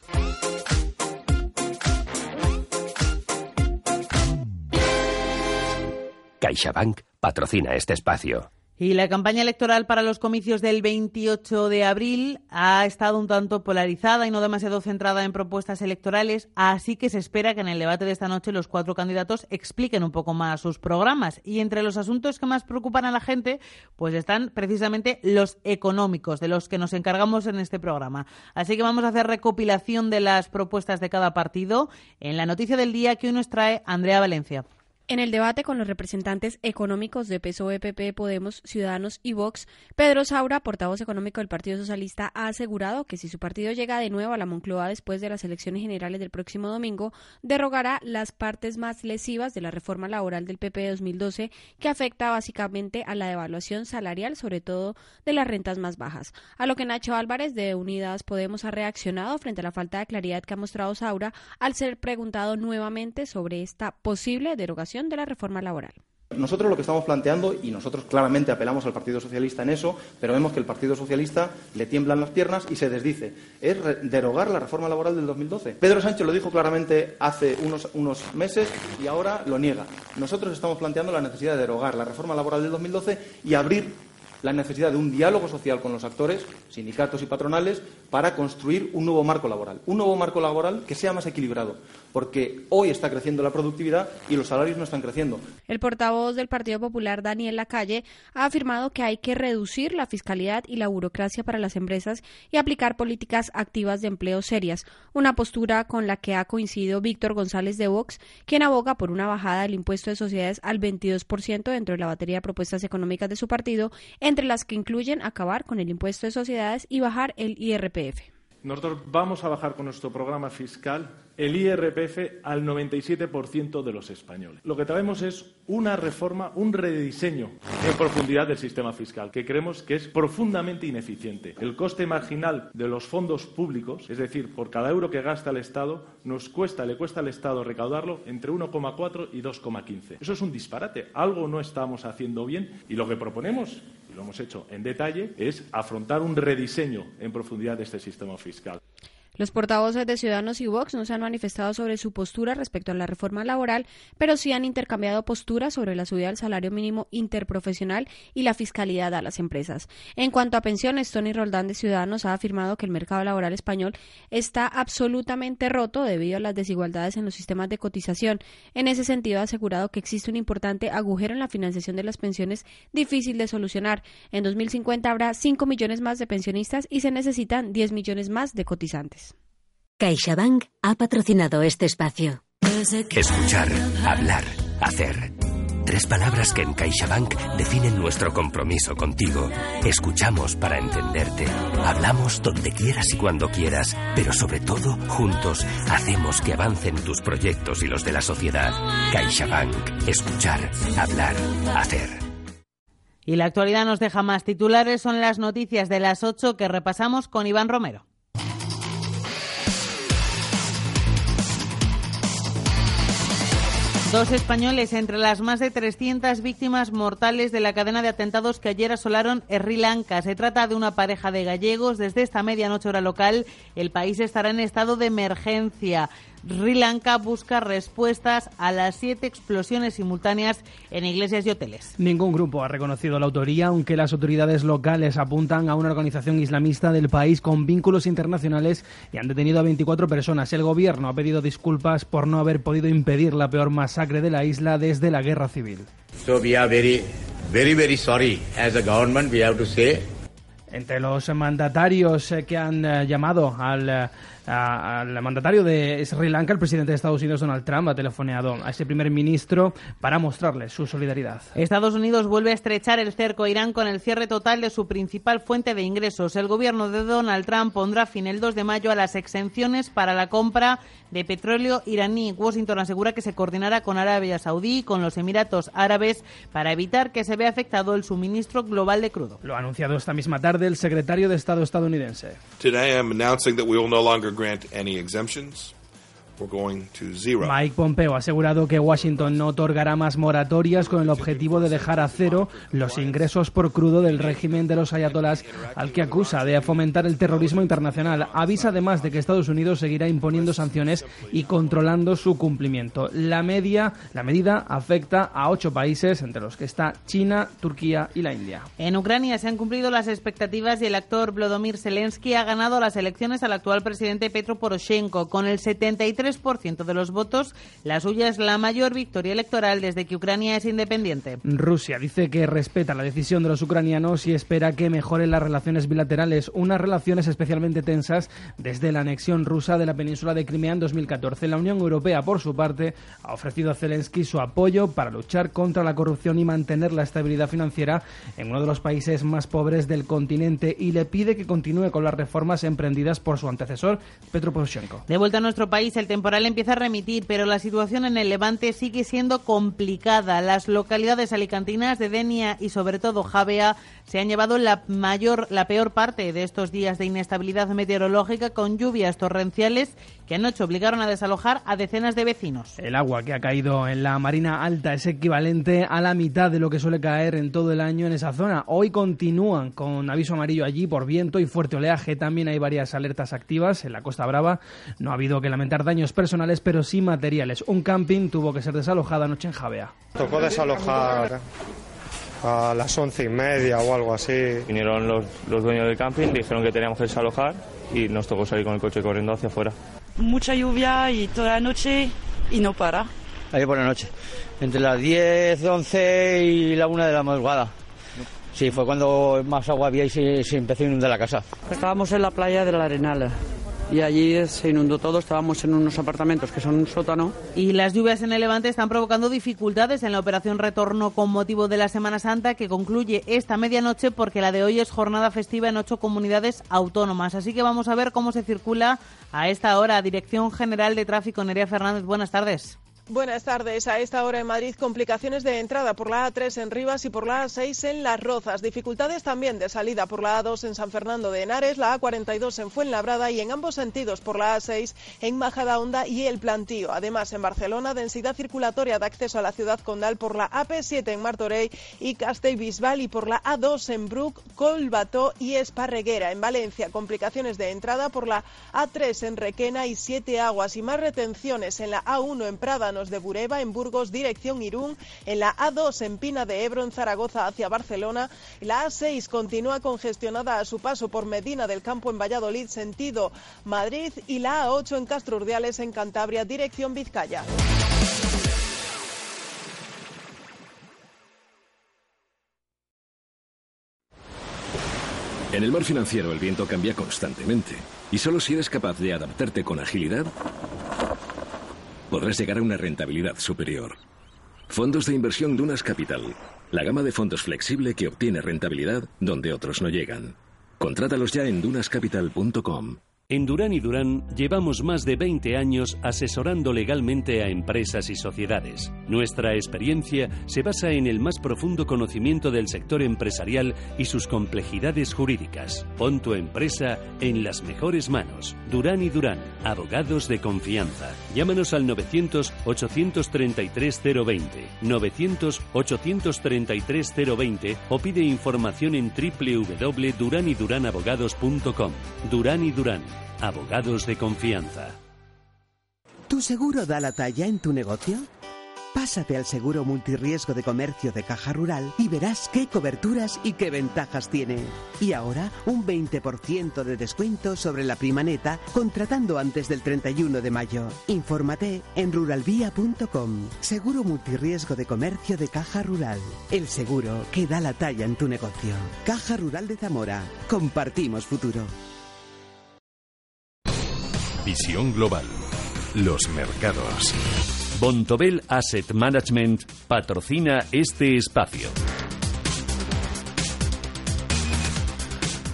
CaixaBank patrocina este espacio. Y la campaña electoral para los comicios del 28 de abril ha estado un tanto polarizada y no demasiado centrada en propuestas electorales, así que se espera que en el debate de esta noche los cuatro candidatos expliquen un poco más sus programas. Y entre los asuntos que más preocupan a la gente, pues están precisamente los económicos, de los que nos encargamos en este programa. Así que vamos a hacer recopilación de las propuestas de cada partido en la noticia del día que hoy nos trae Andrea Valencia. En el debate con los representantes económicos de PSOE, PP, Podemos, Ciudadanos y Vox, Pedro Saura, portavoz económico del Partido Socialista, ha asegurado que si su partido llega de nuevo a la Moncloa después de las elecciones generales del próximo domingo, derogará las partes más lesivas de la reforma laboral del PP de 2012, que afecta básicamente a la devaluación salarial, sobre todo de las rentas más bajas. A lo que Nacho Álvarez de Unidas Podemos ha reaccionado frente a la falta de claridad que ha mostrado Saura al ser preguntado nuevamente sobre esta posible derogación de la reforma laboral. Nosotros lo que estamos planteando, y nosotros claramente apelamos al Partido Socialista en eso, pero vemos que el Partido Socialista le tiemblan las piernas y se desdice, es derogar la reforma laboral del 2012. Pedro Sánchez lo dijo claramente hace unos, unos meses y ahora lo niega. Nosotros estamos planteando la necesidad de derogar la reforma laboral del 2012 y abrir la necesidad de un diálogo social con los actores, sindicatos y patronales, para construir un nuevo marco laboral. Un nuevo marco laboral que sea más equilibrado, porque hoy está creciendo la productividad y los salarios no están creciendo. El portavoz del Partido Popular, Daniel Lacalle, ha afirmado que hay que reducir la fiscalidad y la burocracia para las empresas y aplicar políticas activas de empleo serias, una postura con la que ha coincidido Víctor González de Vox, quien aboga por una bajada del impuesto de sociedades al 22% dentro de la batería de propuestas económicas de su partido, entre las que incluyen acabar con el impuesto de sociedades y bajar el IRPF. Nosotros vamos a bajar con nuestro programa fiscal el IRPF al 97% de los españoles. Lo que traemos es una reforma, un rediseño en profundidad del sistema fiscal, que creemos que es profundamente ineficiente. El coste marginal de los fondos públicos, es decir, por cada euro que gasta el Estado, nos cuesta, le cuesta al Estado recaudarlo entre 1,4 y 2,15. Eso es un disparate. Algo no estamos haciendo bien y lo que proponemos y lo hemos hecho en detalle, es afrontar un rediseño en profundidad de este sistema fiscal. Los portavoces de Ciudadanos y Vox no se han manifestado sobre su postura respecto a la reforma laboral, pero sí han intercambiado posturas sobre la subida del salario mínimo interprofesional y la fiscalidad a las empresas. En cuanto a pensiones, Tony Roldán de Ciudadanos ha afirmado que el mercado laboral español está absolutamente roto debido a las desigualdades en los sistemas de cotización. En ese sentido, ha asegurado que existe un importante agujero en la financiación de las pensiones difícil de solucionar. En 2050 habrá 5 millones más de pensionistas y se necesitan 10 millones más de cotizantes. CaixaBank ha patrocinado este espacio. Escuchar, hablar, hacer. Tres palabras que en CaixaBank definen nuestro compromiso contigo. Escuchamos para entenderte. Hablamos donde quieras y cuando quieras, pero sobre todo, juntos, hacemos que avancen tus proyectos y los de la sociedad. CaixaBank. Escuchar, hablar, hacer. Y la actualidad nos deja más titulares. Son las noticias de las 8 que repasamos con Iván Romero. Dos españoles entre las más de 300 víctimas mortales de la cadena de atentados que ayer asolaron Sri Lanka. Se trata de una pareja de gallegos. Desde esta medianoche hora local, el país estará en estado de emergencia. Sri Lanka busca respuestas a las siete explosiones simultáneas en iglesias y hoteles. Ningún grupo ha reconocido la autoría, aunque las autoridades locales apuntan a una organización islamista del país con vínculos internacionales y han detenido a 24 personas. El gobierno ha pedido disculpas por no haber podido impedir la peor masacre de la isla desde la guerra civil. So we are very, very, very sorry as a government. We have to say entre los mandatarios que han eh, llamado al eh, al mandatario de Sri Lanka, el presidente de Estados Unidos, Donald Trump, ha telefoneado a ese primer ministro para mostrarle su solidaridad. Estados Unidos vuelve a estrechar el cerco a Irán con el cierre total de su principal fuente de ingresos. El gobierno de Donald Trump pondrá fin el 2 de mayo a las exenciones para la compra de petróleo iraní. Washington asegura que se coordinará con Arabia Saudí y con los Emiratos Árabes para evitar que se vea afectado el suministro global de crudo. Lo ha anunciado esta misma tarde el secretario de Estado estadounidense. Today I'm announcing that we will no longer grant any exemptions. Mike Pompeo ha asegurado que Washington no otorgará más moratorias con el objetivo de dejar a cero los ingresos por crudo del régimen de los ayatolás, al que acusa de fomentar el terrorismo internacional. Avisa además de que Estados Unidos seguirá imponiendo sanciones y controlando su cumplimiento. La media, la medida afecta a ocho países, entre los que está China, Turquía y la India. En Ucrania se han cumplido las expectativas y el actor Vladimir Zelensky ha ganado las elecciones al actual presidente Petro Poroshenko con el 73 ciento de los votos. La suya es la mayor victoria electoral desde que Ucrania es independiente. Rusia dice que respeta la decisión de los ucranianos y espera que mejoren las relaciones bilaterales, unas relaciones especialmente tensas desde la anexión rusa de la península de Crimea en 2014. La Unión Europea, por su parte, ha ofrecido a Zelensky su apoyo para luchar contra la corrupción y mantener la estabilidad financiera en uno de los países más pobres del continente y le pide que continúe con las reformas emprendidas por su antecesor, Petro Poroshenko. De vuelta a nuestro país, el temporal empieza a remitir, pero la situación en el Levante sigue siendo complicada. Las localidades alicantinas de Denia y sobre todo Javea se han llevado la mayor, la peor parte de estos días de inestabilidad meteorológica con lluvias torrenciales que anoche obligaron a desalojar a decenas de vecinos. El agua que ha caído en la Marina Alta es equivalente a la mitad de lo que suele caer en todo el año en esa zona. Hoy continúan con aviso amarillo allí por viento y fuerte oleaje. También hay varias alertas activas en la Costa Brava. No ha habido que lamentar daños personales, pero sí materiales. Un camping tuvo que ser desalojado anoche en Javea. Tocó desalojar a las once y media o algo así. Vinieron los, los dueños del camping, dijeron que teníamos que desalojar y nos tocó salir con el coche corriendo hacia afuera. Mucha lluvia y toda la noche y no para. Ayer por la noche, entre las 10, 11 y la 1 de la madrugada. Sí, fue cuando más agua había y se, se empezó a inundar la casa. Estábamos en la playa de la Arenal y allí se inundó todo. Estábamos en unos apartamentos que son un sótano. Y las lluvias en el Levante están provocando dificultades en la operación retorno con motivo de la Semana Santa que concluye esta medianoche porque la de hoy es jornada festiva en ocho comunidades autónomas. Así que vamos a ver cómo se circula a esta hora. Dirección General de Tráfico, Nerea Fernández. Buenas tardes. Buenas tardes. A esta hora en Madrid, complicaciones de entrada por la A3 en Rivas y por la A6 en Las Rozas. Dificultades también de salida por la A2 en San Fernando de Henares, la A42 en Fuenlabrada y en ambos sentidos por la A6 en Majadahonda y El Plantío. Además, en Barcelona, densidad circulatoria de acceso a la ciudad condal por la AP7 en Martorell y Castellbisbal y por la A2 en Bruc, Colbató y Esparreguera. En Valencia, complicaciones de entrada por la A3 en Requena y Siete Aguas y más retenciones en la A1 en Prada de Bureba, en Burgos, dirección Irún, en la A2 en Pina de Ebro, en Zaragoza hacia Barcelona, la A6 continúa congestionada a su paso por Medina del Campo en Valladolid, sentido Madrid, y la A8 en Castro Urdiales, en Cantabria, dirección Vizcaya. En el mar financiero el viento cambia constantemente. Y solo si eres capaz de adaptarte con agilidad podrás llegar a una rentabilidad superior. Fondos de inversión Dunas Capital, la gama de fondos flexible que obtiene rentabilidad donde otros no llegan. Contrátalos ya en dunascapital.com. En Durán y Durán llevamos más de 20 años asesorando legalmente a empresas y sociedades. Nuestra experiencia se basa en el más profundo conocimiento del sector empresarial y sus complejidades jurídicas. Pon tu empresa en las mejores manos. Durán y Durán, abogados de confianza. Llámanos al 900-833-020, 900-833-020 o pide información en www.duranyduranabogados.com. Durán y Durán Abogados de confianza. ¿Tu seguro da la talla en tu negocio? Pásate al seguro multirriesgo de comercio de Caja Rural y verás qué coberturas y qué ventajas tiene. Y ahora un 20% de descuento sobre la prima neta contratando antes del 31 de mayo. Infórmate en ruralvía.com. Seguro multirriesgo de comercio de Caja Rural. El seguro que da la talla en tu negocio. Caja Rural de Zamora. Compartimos futuro. Visión global. Los mercados. Bontobel Asset Management patrocina este espacio.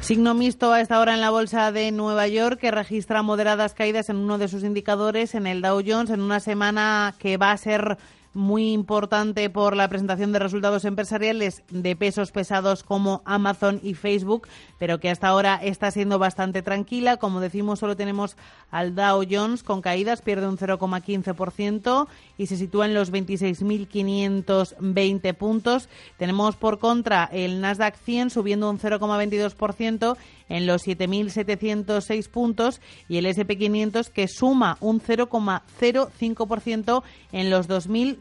Signo mixto a esta hora en la bolsa de Nueva York que registra moderadas caídas en uno de sus indicadores en el Dow Jones en una semana que va a ser muy importante por la presentación de resultados empresariales de pesos pesados como Amazon y Facebook, pero que hasta ahora está siendo bastante tranquila. Como decimos, solo tenemos al Dow Jones con caídas, pierde un 0,15% y se sitúa en los 26.520 puntos. Tenemos por contra el Nasdaq 100 subiendo un 0,22% en los 7.706 puntos y el SP500 que suma un 0,05% en los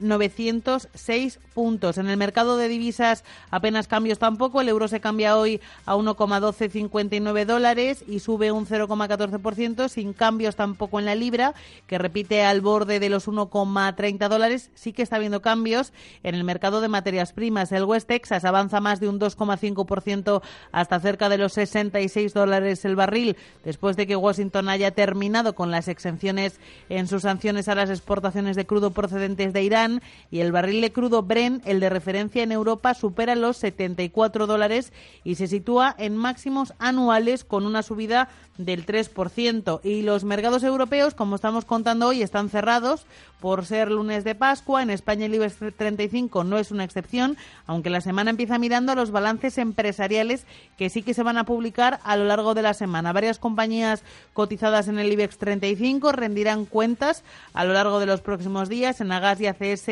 2.906 puntos. En el mercado de divisas apenas cambios tampoco. El euro se cambia hoy a 1,1259 dólares y sube un 0,14% sin cambios tampoco en la libra que repite al borde de los 1,30 dólares. Sí que está habiendo cambios en el mercado de materias primas. El West Texas avanza más de un 2,5% hasta cerca de los 66 dólares el barril después de que Washington haya terminado con las exenciones en sus sanciones a las exportaciones de crudo procedentes de Irán y el barril de crudo Brent, el de referencia en Europa, supera los 74 dólares y se sitúa en máximos anuales con una subida del 3%. Y los mercados europeos, como estamos contando hoy, están cerrados por ser lunes de Pascua. En España el IBEX 35 no es una excepción, aunque la semana empieza mirando a los balances empresariales que sí que se van a publicar a lo largo de la semana. Varias compañías cotizadas en el IBEX 35 rendirán cuentas a lo largo de los próximos días. En Agas y ACS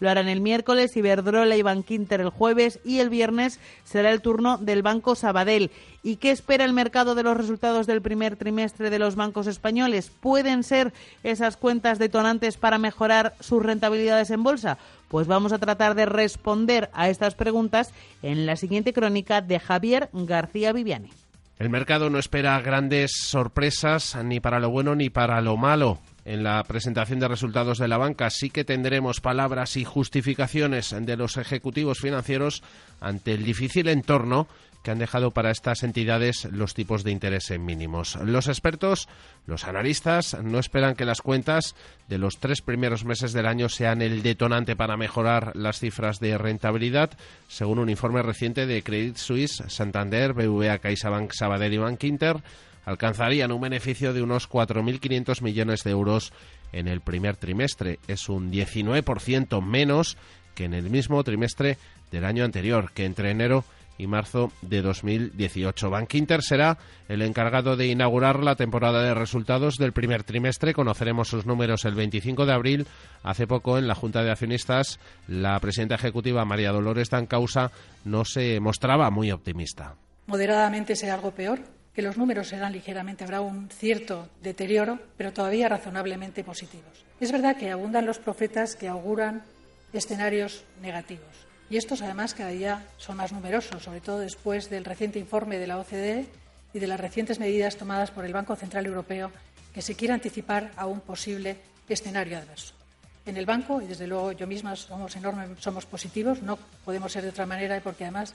lo harán el miércoles, Iberdrola y Bankinter el jueves y el viernes será el turno del Banco Sabadell. ¿Y qué espera el mercado de los resultados del primer trimestre de los bancos españoles? ¿Pueden ser esas cuentas detonantes para mejorar sus rentabilidades en bolsa? Pues vamos a tratar de responder a estas preguntas en la siguiente crónica de Javier García Viviani. El mercado no espera grandes sorpresas ni para lo bueno ni para lo malo. En la presentación de resultados de la banca sí que tendremos palabras y justificaciones de los ejecutivos financieros ante el difícil entorno que han dejado para estas entidades los tipos de interés en mínimos. Los expertos, los analistas, no esperan que las cuentas de los tres primeros meses del año sean el detonante para mejorar las cifras de rentabilidad, según un informe reciente de Credit Suisse, Santander, BVA, CaixaBank, Sabadell y Bankinter, alcanzarían un beneficio de unos 4.500 millones de euros en el primer trimestre. Es un 19% menos que en el mismo trimestre del año anterior, que entre enero y marzo de 2018. Bankinter será el encargado de inaugurar la temporada de resultados del primer trimestre. Conoceremos sus números el 25 de abril. Hace poco en la Junta de Accionistas la presidenta ejecutiva María Dolores Dancausa no se mostraba muy optimista. Moderadamente será algo peor, que los números serán ligeramente, habrá un cierto deterioro, pero todavía razonablemente positivos. Es verdad que abundan los profetas que auguran escenarios negativos y estos, además, cada día son más numerosos, sobre todo después del reciente informe de la OCDE y de las recientes medidas tomadas por el Banco Central Europeo que se quiere anticipar a un posible escenario adverso. En el banco, y desde luego yo misma somos enormes, somos positivos, no podemos ser de otra manera, porque además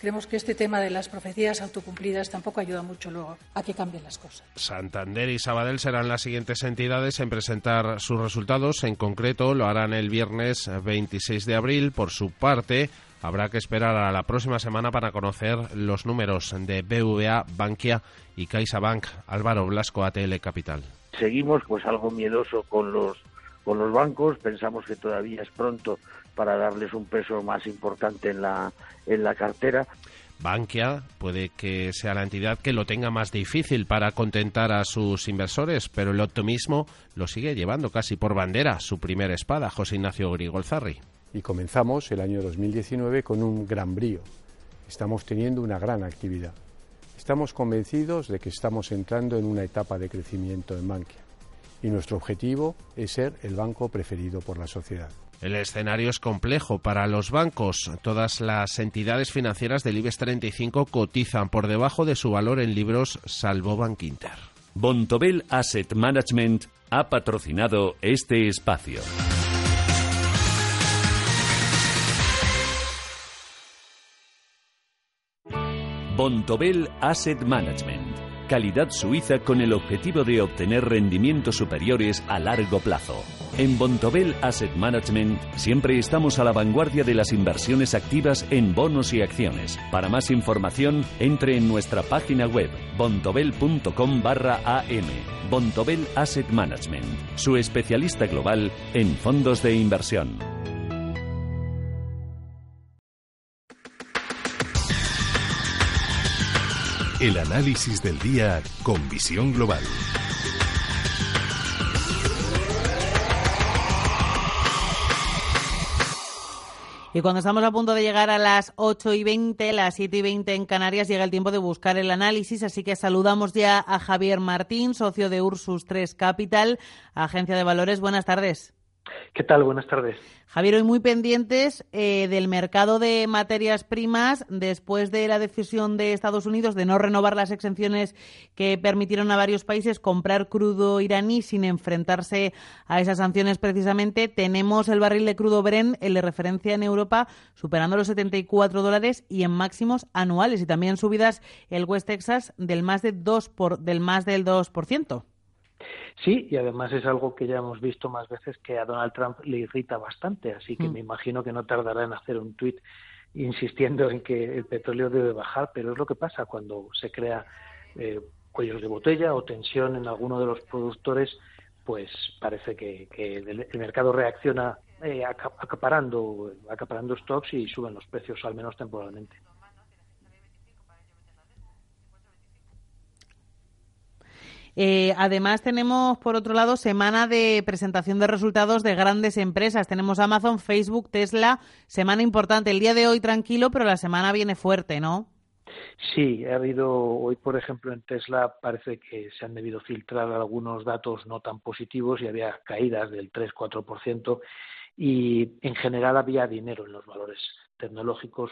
Creemos que este tema de las profecías autocumplidas tampoco ayuda mucho luego a que cambien las cosas. Santander y Sabadell serán las siguientes entidades en presentar sus resultados. En concreto, lo harán el viernes 26 de abril. Por su parte, habrá que esperar a la próxima semana para conocer los números de BVA, Bankia y CaixaBank. Álvaro Blasco, ATL Capital. Seguimos pues algo miedoso con los con los bancos, pensamos que todavía es pronto para darles un peso más importante en la, en la cartera. Bankia puede que sea la entidad que lo tenga más difícil para contentar a sus inversores, pero el optimismo lo sigue llevando casi por bandera su primera espada, José Ignacio Grigolzarri. Y comenzamos el año 2019 con un gran brío. Estamos teniendo una gran actividad. Estamos convencidos de que estamos entrando en una etapa de crecimiento en Bankia y nuestro objetivo es ser el banco preferido por la sociedad. El escenario es complejo para los bancos. Todas las entidades financieras del IBEX 35 cotizan por debajo de su valor en libros, salvo Bankinter. Bontobel Asset Management ha patrocinado este espacio. Bontobel Asset Management calidad suiza con el objetivo de obtener rendimientos superiores a largo plazo. En Bontobel Asset Management siempre estamos a la vanguardia de las inversiones activas en bonos y acciones. Para más información, entre en nuestra página web bontobel.com barra am. Bontobel Asset Management, su especialista global en fondos de inversión. El análisis del día con visión global. Y cuando estamos a punto de llegar a las 8 y 20, las 7 y 20 en Canarias, llega el tiempo de buscar el análisis. Así que saludamos ya a Javier Martín, socio de Ursus 3 Capital, agencia de valores. Buenas tardes. ¿Qué tal? Buenas tardes. Javier, hoy muy pendientes eh, del mercado de materias primas después de la decisión de Estados Unidos de no renovar las exenciones que permitieron a varios países comprar crudo iraní sin enfrentarse a esas sanciones precisamente. Tenemos el barril de crudo Bren, el de referencia en Europa, superando los 74 dólares y en máximos anuales y también subidas el West Texas del más, de 2 por, del, más del 2%. Sí, y además es algo que ya hemos visto más veces que a Donald Trump le irrita bastante, así que mm. me imagino que no tardará en hacer un tuit insistiendo en que el petróleo debe bajar, pero es lo que pasa cuando se crea eh, cuellos de botella o tensión en alguno de los productores, pues parece que, el, mercado reacciona eh, acaparando, acaparando stocks y suben los precios, al menos temporalmente. Eh, además, tenemos, por otro lado, semana de presentación de resultados de grandes empresas. Tenemos Amazon, Facebook, Tesla, semana importante. El día de hoy tranquilo, pero la semana viene fuerte, ¿no? Sí, ha habido hoy, por ejemplo, en Tesla parece que se han debido filtrar algunos datos no tan positivos y había caídas del 3-4% y en general había dinero en los valores tecnológicos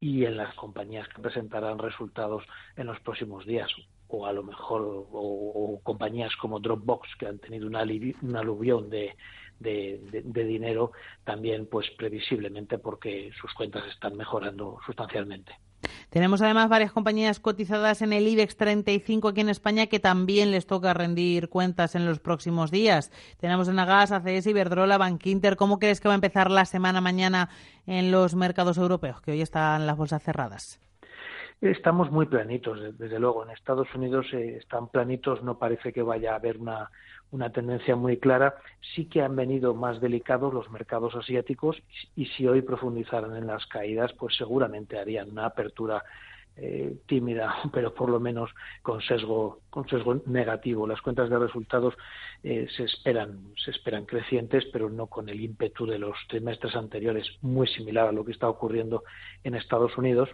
y en las compañías que presentarán resultados en los próximos días o a lo mejor o, compañías como Dropbox que han tenido una, aluvión de, de, dinero también pues previsiblemente porque sus cuentas están mejorando sustancialmente. Tenemos además varias compañías cotizadas en el IBEX 35 aquí en España que también les toca rendir cuentas en los próximos días. Tenemos en Agas, ACS, Iberdrola, Bankinter. ¿Cómo crees que va a empezar la semana mañana en los mercados europeos, que hoy están las bolsas cerradas? Estamos muy planitos, desde luego. En Estados Unidos eh, están planitos, no parece que vaya a haber una, una tendencia muy clara. Sí que han venido más delicados los mercados asiáticos y si hoy profundizaran en las caídas, pues seguramente harían una apertura eh, tímida, pero por lo menos con sesgo, con sesgo negativo. Las cuentas de resultados eh, se esperan, se esperan crecientes, pero no con el ímpetu de los trimestres anteriores, muy similar a lo que está ocurriendo en Estados Unidos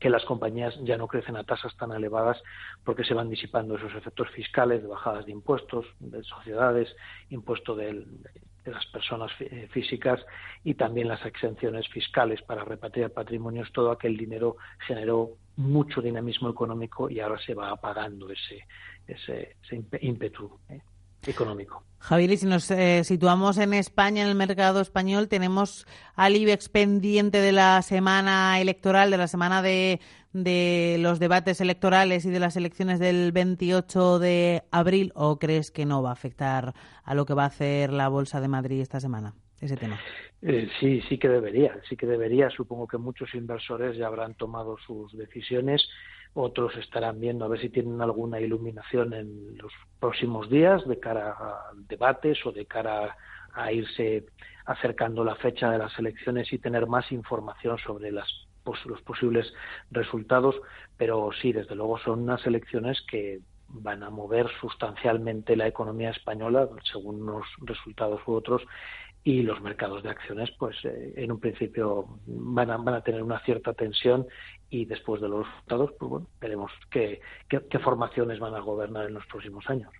que las compañías ya no crecen a tasas tan elevadas porque se van disipando esos efectos fiscales de bajadas de impuestos, de sociedades, impuesto de, las personas eh, físicas y también las exenciones fiscales para repatriar patrimonios. Todo aquel dinero generó mucho dinamismo económico y ahora se va apagando ese, ese, ímpetu. ¿eh? Económico. Javier, y si nos eh, situamos en España, en el mercado español, tenemos al IBEX pendiente de la semana electoral, de la semana de, de los debates electorales y de las elecciones del 28 de abril, o crees que no va a afectar a lo que va a hacer la Bolsa de Madrid esta semana, ese tema? Eh, sí, sí que debería, sí que debería. Supongo que muchos inversores ya habrán tomado sus decisiones otros estarán viendo a ver si tienen alguna iluminación en los próximos días de cara a debates o de cara a irse acercando la fecha de las elecciones y tener más información sobre las, los posibles resultados, pero sí, desde luego son unas elecciones que van a mover sustancialmente la economía española según unos resultados u otros y los mercados de acciones pues eh, en un principio van a, van a tener una cierta tensión y después de los resultados pues bueno veremos qué, qué, formaciones van a gobernar en los próximos años.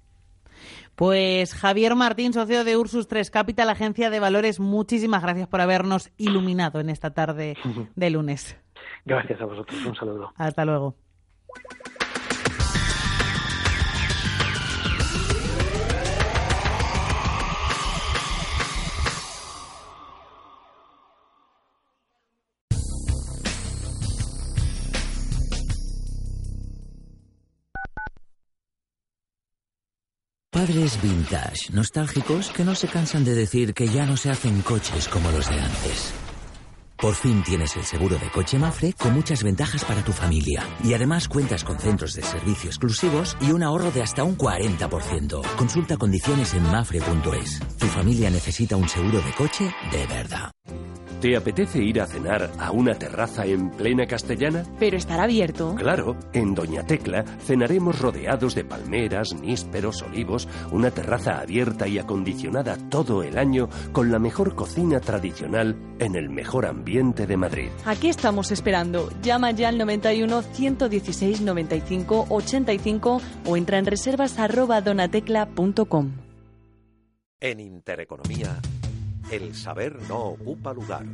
Pues Javier Martín, socio de Ursus 3 Capital, agencia de valores, muchísimas gracias por habernos iluminado en esta tarde de lunes. Gracias a vosotros, un saludo. Hasta luego. Padres vintage, nostálgicos que no se cansan de decir que ya no se hacen coches como los de antes. Por fin tienes el seguro de coche Mafre con muchas ventajas para tu familia. Y además cuentas con centros de servicio exclusivos y un ahorro de hasta un 40%. Consulta condiciones en mafre.es. Tu familia necesita un seguro de coche de verdad. ¿Te apetece ir a cenar a una terraza en plena castellana? ¿Pero estará abierto? Claro, en Doña Tecla cenaremos rodeados de palmeras, nísperos, olivos, una terraza abierta y acondicionada todo el año con la mejor cocina tradicional en el mejor ambiente de Madrid. ¿A qué estamos esperando? Llama ya al 91 116 95 85 o entra en reservas arroba donatecla.com. En Intereconomía el saber no ocupa lugar.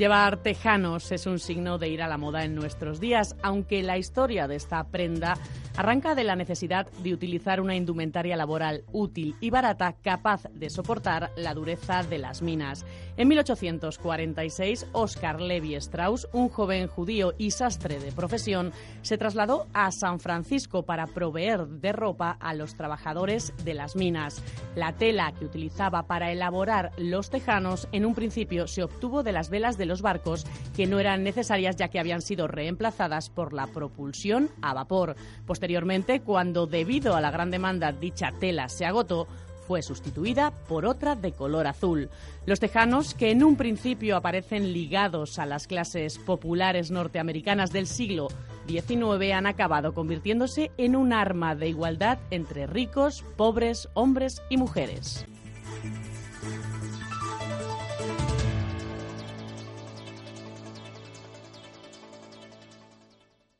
Llevar tejanos es un signo de ir a la moda en nuestros días, aunque la historia de esta prenda arranca de la necesidad de utilizar una indumentaria laboral útil y barata capaz de soportar la dureza de las minas. En 1846, Oscar Levi Strauss, un joven judío y sastre de profesión, se trasladó a San Francisco para proveer de ropa a los trabajadores de las minas. La tela que utilizaba para elaborar los tejanos en un principio se obtuvo de las velas de los barcos que no eran necesarias ya que habían sido reemplazadas por la propulsión a vapor. Posteriormente, cuando debido a la gran demanda dicha tela se agotó, fue sustituida por otra de color azul. Los tejanos, que en un principio aparecen ligados a las clases populares norteamericanas del siglo XIX, han acabado convirtiéndose en un arma de igualdad entre ricos, pobres, hombres y mujeres.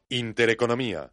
Intereconomía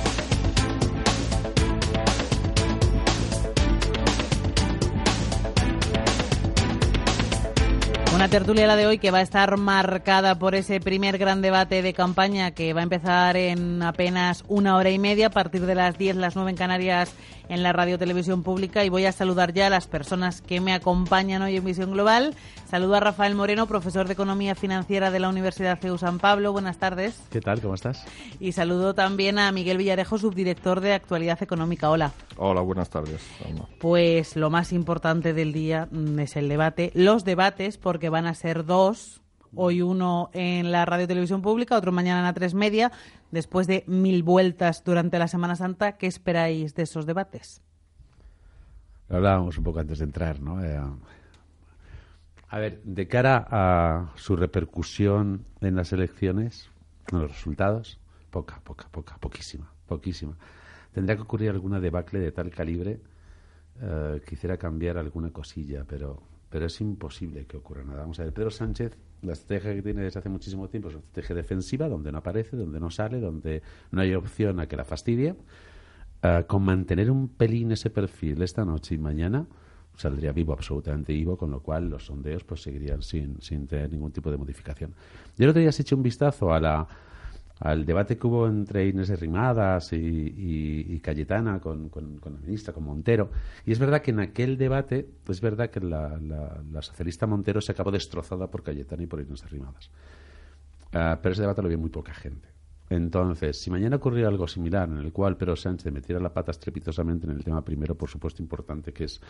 Una tertulia la de hoy que va a estar marcada por ese primer gran debate de campaña que va a empezar en apenas una hora y media a partir de las 10, las 9 en Canarias en la radio televisión pública y voy a saludar ya a las personas que me acompañan hoy en Visión Global. Saludo a Rafael Moreno, profesor de Economía Financiera de la Universidad CEU San Pablo. Buenas tardes. ¿Qué tal? ¿Cómo estás? Y saludo también a Miguel Villarejo, subdirector de Actualidad Económica. Hola. Hola, buenas tardes. Pues lo más importante del día mm, es el debate, los debates, porque van a ser dos Hoy uno en la radio televisión pública, otro mañana en la tres media. Después de mil vueltas durante la Semana Santa, ¿qué esperáis de esos debates? hablábamos un poco antes de entrar, ¿no? Eh, a ver, de cara a su repercusión en las elecciones, en los resultados, poca, poca, poca, poquísima, poquísima. Tendría que ocurrir alguna debacle de tal calibre eh, que hiciera cambiar alguna cosilla, pero, pero es imposible que ocurra nada. Vamos a ver, Pedro Sánchez la estrategia que tiene desde hace muchísimo tiempo es una estrategia defensiva, donde no aparece, donde no sale, donde no hay opción a que la fastidie. ah, con mantener un pelín ese perfil esta noche y mañana, saldría vivo, absolutamente vivo, con lo cual los sondeos pues seguirían sin, sin tener ningún tipo de modificación. Yo otro día has hecho un vistazo a la, al debate que hubo entre Inés Rimadas y, y, Cayetana con, con, la ministra, con Montero. Y es verdad que en aquel debate, pues es verdad que la, la, socialista Montero se acabó destrozada por Cayetana y por Inés Rimadas. Ah, pero ese debate lo vio muy poca gente. Entonces, si mañana ocurriera algo similar en el cual Pedro Sánchez metiera la pata estrepitosamente en el tema primero, por supuesto, importante, que es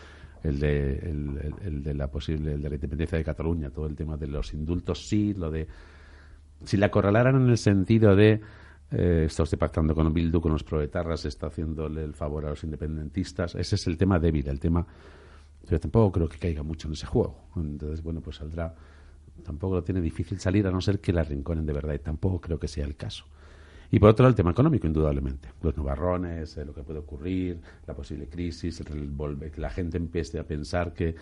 el de, el, de la posible, el de la independencia de Cataluña, todo el tema de los indultos, sí, lo de. Si la acorralaran en el sentido de. Eh, está usted pactando con Bildu, con los proletarras, está haciéndole el favor a los independentistas. Ese es el tema débil, el tema. Yo tampoco creo que caiga mucho en ese juego. Entonces, bueno, pues saldrá. Tampoco lo tiene difícil salir, a no ser que la rinconen de verdad, y tampoco creo que sea el caso. Y por otro lado, el tema económico, indudablemente. Los nubarrones, eh, lo que puede ocurrir, la posible crisis, el que la gente empiece a pensar que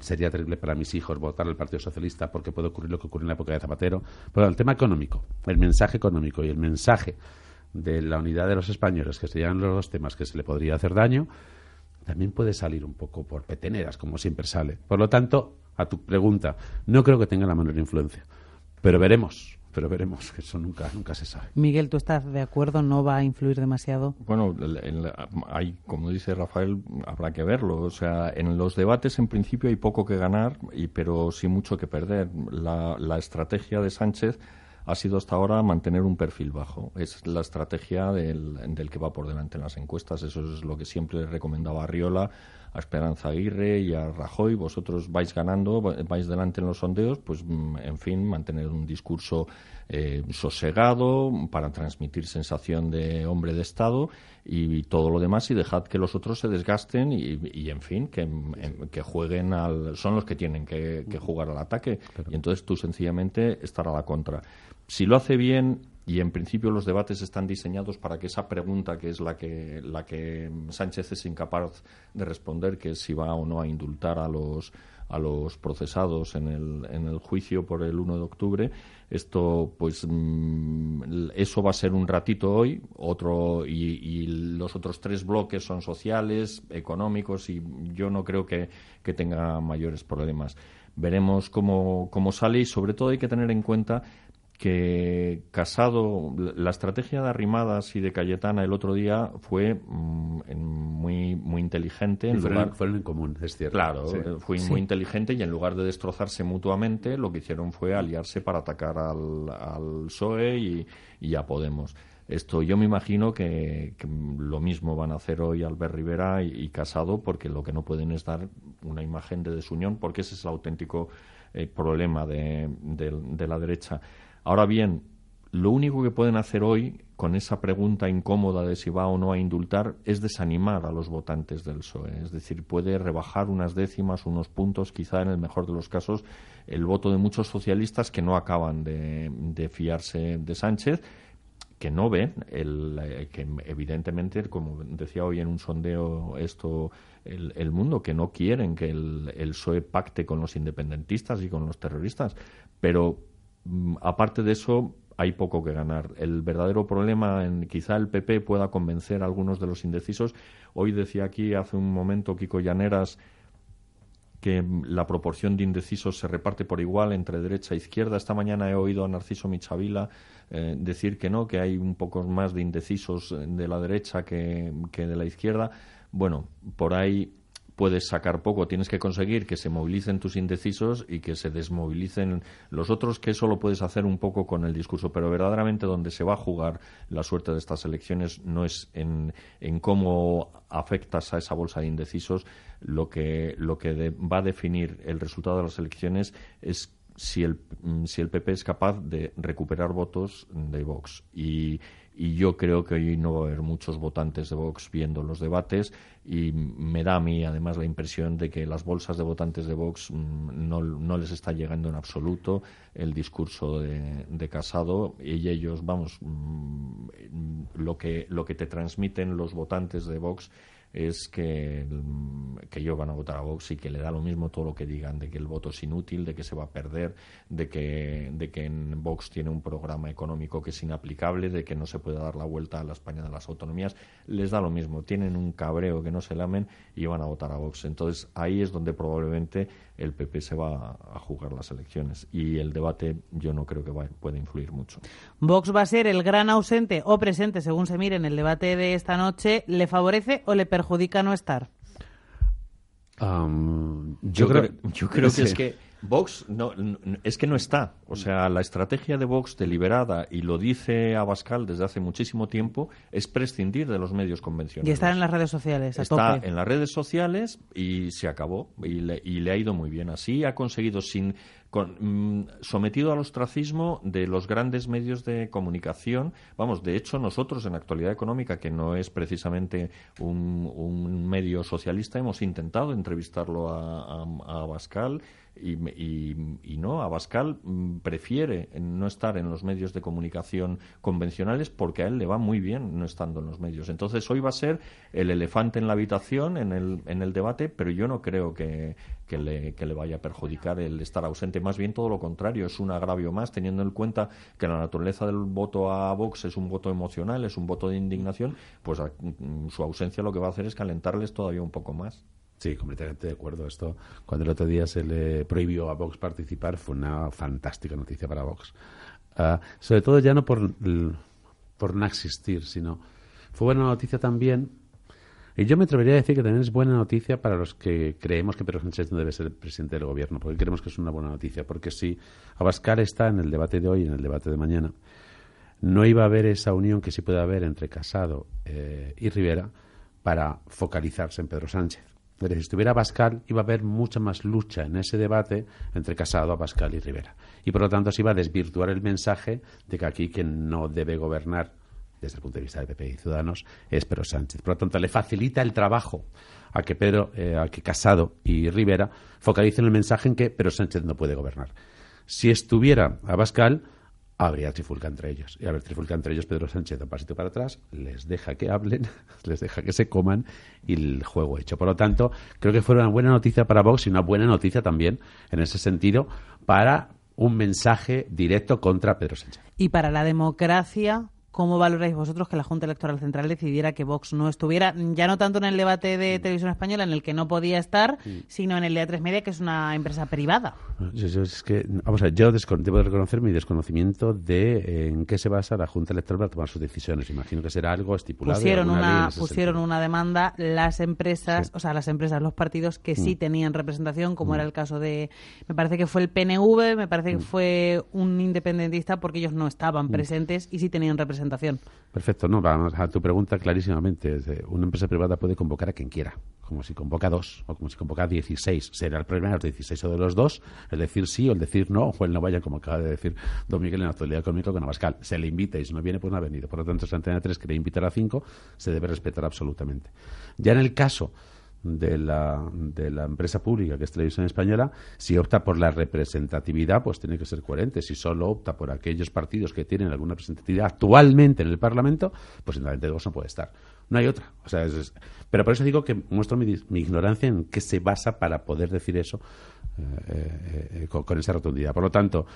sería terrible para mis hijos votar al Partido Socialista porque puede ocurrir lo que ocurrió en la época de Zapatero. Pero el tema económico, el mensaje económico y el mensaje de la unidad de los españoles, que serían los dos temas que se le podría hacer daño, también puede salir un poco por peteneras, como siempre sale. Por lo tanto, a tu pregunta, no creo que tenga la menor influencia. Pero veremos, pero veremos que eso nunca nunca se sabe. Miguel, ¿tú estás de acuerdo? ¿No va a influir demasiado? Bueno, hay, como dice Rafael, habrá que verlo. O sea, en los debates en principio hay poco que ganar, y, pero sí mucho que perder. La, la estrategia de Sánchez ha sido hasta ahora mantener un perfil bajo. Es la estrategia del, del que va por delante en las encuestas. Eso es lo que siempre recomendaba Arriola a Esperanza Aguirre y a Rajoy, vosotros vais ganando, vais delante en los sondeos, pues mm, en fin, mantener un discurso eh, sosegado para transmitir sensación de hombre de Estado y, todo lo demás y dejad que los otros se desgasten y, en fin, que, que, jueguen al... son los que tienen que, jugar al ataque. Y entonces tú sencillamente estar a la contra. Si lo hace bien, y en principio los debates están diseñados para que esa pregunta que es la que la que Sánchez es incapaz de responder que es si va o no a indultar a los a los procesados en el, en el juicio por el 1 de octubre esto pues mm, eso va a ser un ratito hoy otro y, y, los otros tres bloques son sociales económicos y yo no creo que, que tenga mayores problemas. Veremos cómo, cómo sale y sobre todo hay que tener en cuenta que Casado, la estrategia de Arrimadas y de Cayetana el otro día fue mm, muy, muy inteligente. En fueron, lugar, en común, es cierto. Claro, fue muy inteligente y en lugar de destrozarse mutuamente, lo que hicieron fue aliarse para atacar al, al PSOE y, y a Podemos. Esto yo me imagino que, lo mismo van a hacer hoy Albert Rivera y, Casado, porque lo que no pueden es dar una imagen de desunión, porque ese es el auténtico eh, problema de, de la derecha. Ahora bien, lo único que pueden hacer hoy con esa pregunta incómoda de si va o no a indultar es desanimar a los votantes del PSOE. Es decir, puede rebajar unas décimas, unos puntos, quizá en el mejor de los casos, el voto de muchos socialistas que no acaban de, fiarse de Sánchez que no ven el, eh, que evidentemente como decía hoy en un sondeo esto el, mundo que no quieren que el, el PSOE pacte con los independentistas y con los terroristas pero aparte de eso, hay poco que ganar. El verdadero problema, en quizá el PP pueda convencer a algunos de los indecisos. Hoy decía aquí hace un momento Kiko Llaneras que la proporción de indecisos se reparte por igual entre derecha e izquierda. Esta mañana he oído a Narciso Michavila eh, decir que no, que hay un poco más de indecisos de la derecha que de la izquierda. Bueno, por ahí puedes sacar poco, tienes que conseguir que se movilicen tus indecisos y que se desmovilicen los otros, que eso lo puedes hacer un poco con el discurso, pero verdaderamente donde se va a jugar la suerte de estas elecciones no es en, cómo afectas a esa bolsa de indecisos, lo que, lo que va a definir el resultado de las elecciones es si el, si el PP es capaz de recuperar votos de Vox. Y, y yo creo que hoy no va a haber muchos votantes de Vox viendo los debates y me da a mí además la impresión de que las bolsas de votantes de Vox mm, no, no les está llegando en absoluto el discurso de, de, Casado y ellos, vamos, mm, lo que, lo que te transmiten los votantes de Vox es que, que ellos van a votar a Vox y que le da lo mismo todo lo que digan, de que el voto es inútil, de que se va a perder, de que, de que en Vox tiene un programa económico que es inaplicable, de que no se puede dar la vuelta a la España de las autonomías, les da lo mismo, tienen un cabreo que no se lamen y van a votar a Vox. Entonces ahí es donde probablemente el PP se va a jugar las elecciones y el debate yo no creo que pueda influir mucho. Vox va a ser el gran ausente o presente, según se mire en el debate de esta noche. ¿Le favorece o le perjudica no estar? yo, creo, yo creo que es que Vox no, es que no está. O sea, la estrategia de Vox deliberada, y lo dice Abascal desde hace muchísimo tiempo, es prescindir de los medios convencionales. Y estar en las redes sociales. está en las redes sociales y se acabó. Y le, y le ha ido muy bien. Así ha conseguido, sin mm, sometido al ostracismo de los grandes medios de comunicación. Vamos, de hecho, nosotros en la actualidad económica, que no es precisamente un, medio socialista, hemos intentado entrevistarlo a, a Abascal y, no, Abascal mm, prefiere no estar en los medios de comunicación convencionales porque a él le va muy bien no estando en los medios. Entonces hoy va a ser el elefante en la habitación en el debate, pero yo no creo que, que, le, que le vaya a perjudicar el estar ausente. Más bien todo lo contrario, es un agravio más, teniendo en cuenta que la naturaleza del voto a Vox es un voto emocional, es un voto de indignación, pues mm, su ausencia lo que va a hacer es calentarles todavía un poco más. Sí, completamente de acuerdo. Esto, cuando el otro día se le prohibió a Vox participar, fue una fantástica noticia para Vox. Ah, sobre todo ya no por, por no existir, sino fue buena noticia también. Y yo me atrevería a decir que también es buena noticia para los que creemos que Pedro Sánchez no debe ser el presidente del gobierno, porque creemos que es una buena noticia. Porque si Abascal está en el debate de hoy y en el debate de mañana, no iba a haber esa unión que sí puede haber entre Casado eh, y Rivera para focalizarse en Pedro Sánchez si estuviera Pascal, iba a haber mucha más lucha en ese debate entre Casado, Pascal y Rivera. Y por lo tanto se iba a desvirtuar el mensaje de que aquí quien no debe gobernar desde el punto de vista de PP y Ciudadanos es Pedro Sánchez. Por lo tanto, le facilita el trabajo a que Pedro, eh, a que Casado y Rivera focalicen el mensaje en que Pedro Sánchez no puede gobernar. Si estuviera Abascal, habría trifulca entre ellos. Y a ver, trifulca entre ellos, Pedro Sánchez un pasito para atrás, les deja que hablen, les deja que se coman y el juego hecho. Por lo tanto, creo que fue una buena noticia para Vox y una buena noticia también, en ese sentido, para un mensaje directo contra Pedro Sánchez. Y para la democracia, ¿Cómo valoráis vosotros que la Junta Electoral Central decidiera que Vox no estuviera, ya no tanto en el debate de mm. televisión española en el que no podía estar, sino en el de A3 Media, que es una empresa privada? Yo, es que, vamos a ver, yo debo reconocer mi desconocimiento de eh, en qué se basa la Junta Electoral para tomar sus decisiones. Imagino que será algo estipulado. Pusieron, una, pusieron una demanda las empresas, o sea, las empresas, los partidos que sí mm. tenían representación, como era mm. el caso de, me parece que fue el PNV, me parece que fue un independentista porque ellos no estaban presentes y sí tenían representación Perfecto, no, vamos a tu pregunta clarísimamente. Una empresa privada puede convocar a quien quiera, como si convoca dos o como si convoca 16. Será el problema de los 16 o de los dos, el decir sí o el decir no, o el no vaya, como acaba de decir don Miguel en la actualidad económica con Abascal. Se le invita y si no viene, pues no ha venido. Por lo tanto, si Antena 3 quiere invitar a cinco, se debe respetar absolutamente. Ya en el caso de la, de la empresa pública que es Televisión Española, si opta por la representatividad, pues tiene que ser coherente. Si solo opta por aquellos partidos que tienen alguna representatividad actualmente en el Parlamento, pues en la de no puede estar. No hay otra. O sea, pero por eso digo que muestro mi, ignorancia en qué se basa para poder decir eso eh, eh, con, esa rotundidad. Por lo tanto,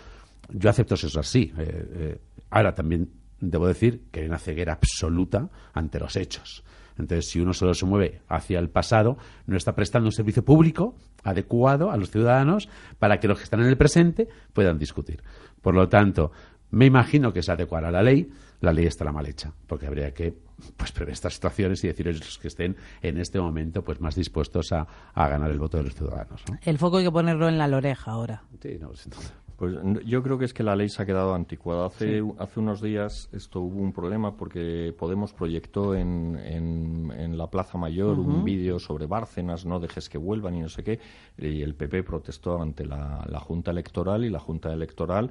yo acepto eso así. Eh, ahora también debo decir que hay una ceguera absoluta ante los hechos. Entonces, si uno solo se mueve hacia el pasado, no está prestando un servicio público adecuado a los ciudadanos para que los que están en el presente puedan discutir. Por lo tanto, me imagino que se adecuará la ley. La ley estará mal hecha, porque habría que pues, prever estas situaciones y decir a los que estén en este momento pues más dispuestos a, ganar el voto de los ciudadanos. El foco hay que ponerlo en la loreja ahora. Sí, no, pues yo creo que es que la ley se ha quedado anticuada. Hace, hace unos días esto hubo un problema porque Podemos proyectó en, en, la Plaza Mayor un vídeo sobre Bárcenas, no dejes que vuelvan y no sé qué, y el PP protestó ante la, la Junta Electoral y la Junta Electoral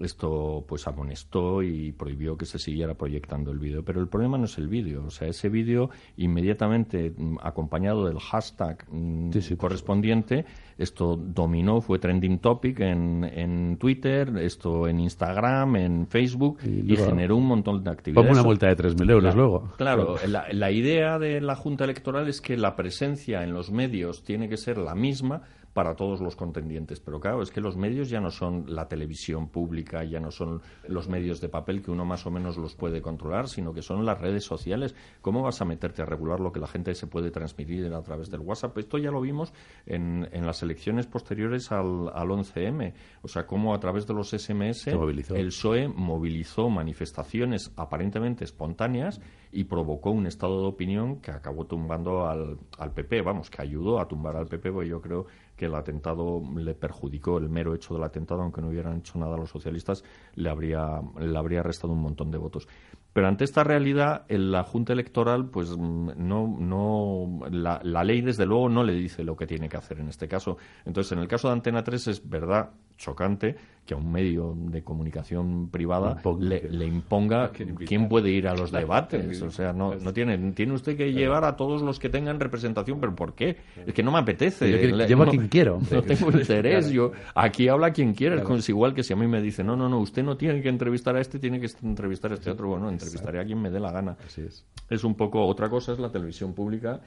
esto pues amonestó y prohibió que se siguiera proyectando el vídeo. Pero el problema no es el vídeo, o sea, ese vídeo inmediatamente mm, acompañado del hashtag mm, correspondiente, esto dominó, fue trending topic en, en Twitter, esto en Instagram, en Facebook y, generó un montón de actividades. Como una multa de 3.000 euros luego. Claro, la, la idea de la Junta Electoral es que la presencia en los medios tiene que ser la misma para todos los contendientes. Pero claro, es que los medios ya no son la televisión pública, ya no son los medios de papel que uno más o menos los puede controlar, sino que son las redes sociales. ¿Cómo vas a meterte a regular lo que la gente se puede transmitir a través del WhatsApp? Esto ya lo vimos en, en las elecciones posteriores al, al 11M. O sea, cómo a través de los SMS el PSOE movilizó manifestaciones aparentemente espontáneas y provocó un estado de opinión que acabó tumbando al, al PP, vamos, que ayudó a tumbar al PP, porque yo creo que el atentado le perjudicó, el mero hecho del atentado, aunque no hubieran hecho nada los socialistas, le habría, le habría restado un montón de votos. Pero ante esta realidad, la Junta Electoral, pues mm, no, no, la, la, ley desde luego no le dice lo que tiene que hacer en este caso. Entonces, en el caso de Antena 3 es verdad chocante que a un medio de comunicación privada le, imponga quién puede ir a los debates. O sea, no, no tiene, tiene usted que llevar a todos los que tengan representación, pero ¿por qué? Es que no me apetece. llevo a quien quiero. No tengo interés. Yo, aquí habla quien quiera. Es igual que si a mí me dice, no, no, no, usted no tiene que entrevistar a este, tiene que entrevistar a este otro. Bueno, entrevistaré a quien me dé la gana. es. es un poco, otra cosa es la televisión pública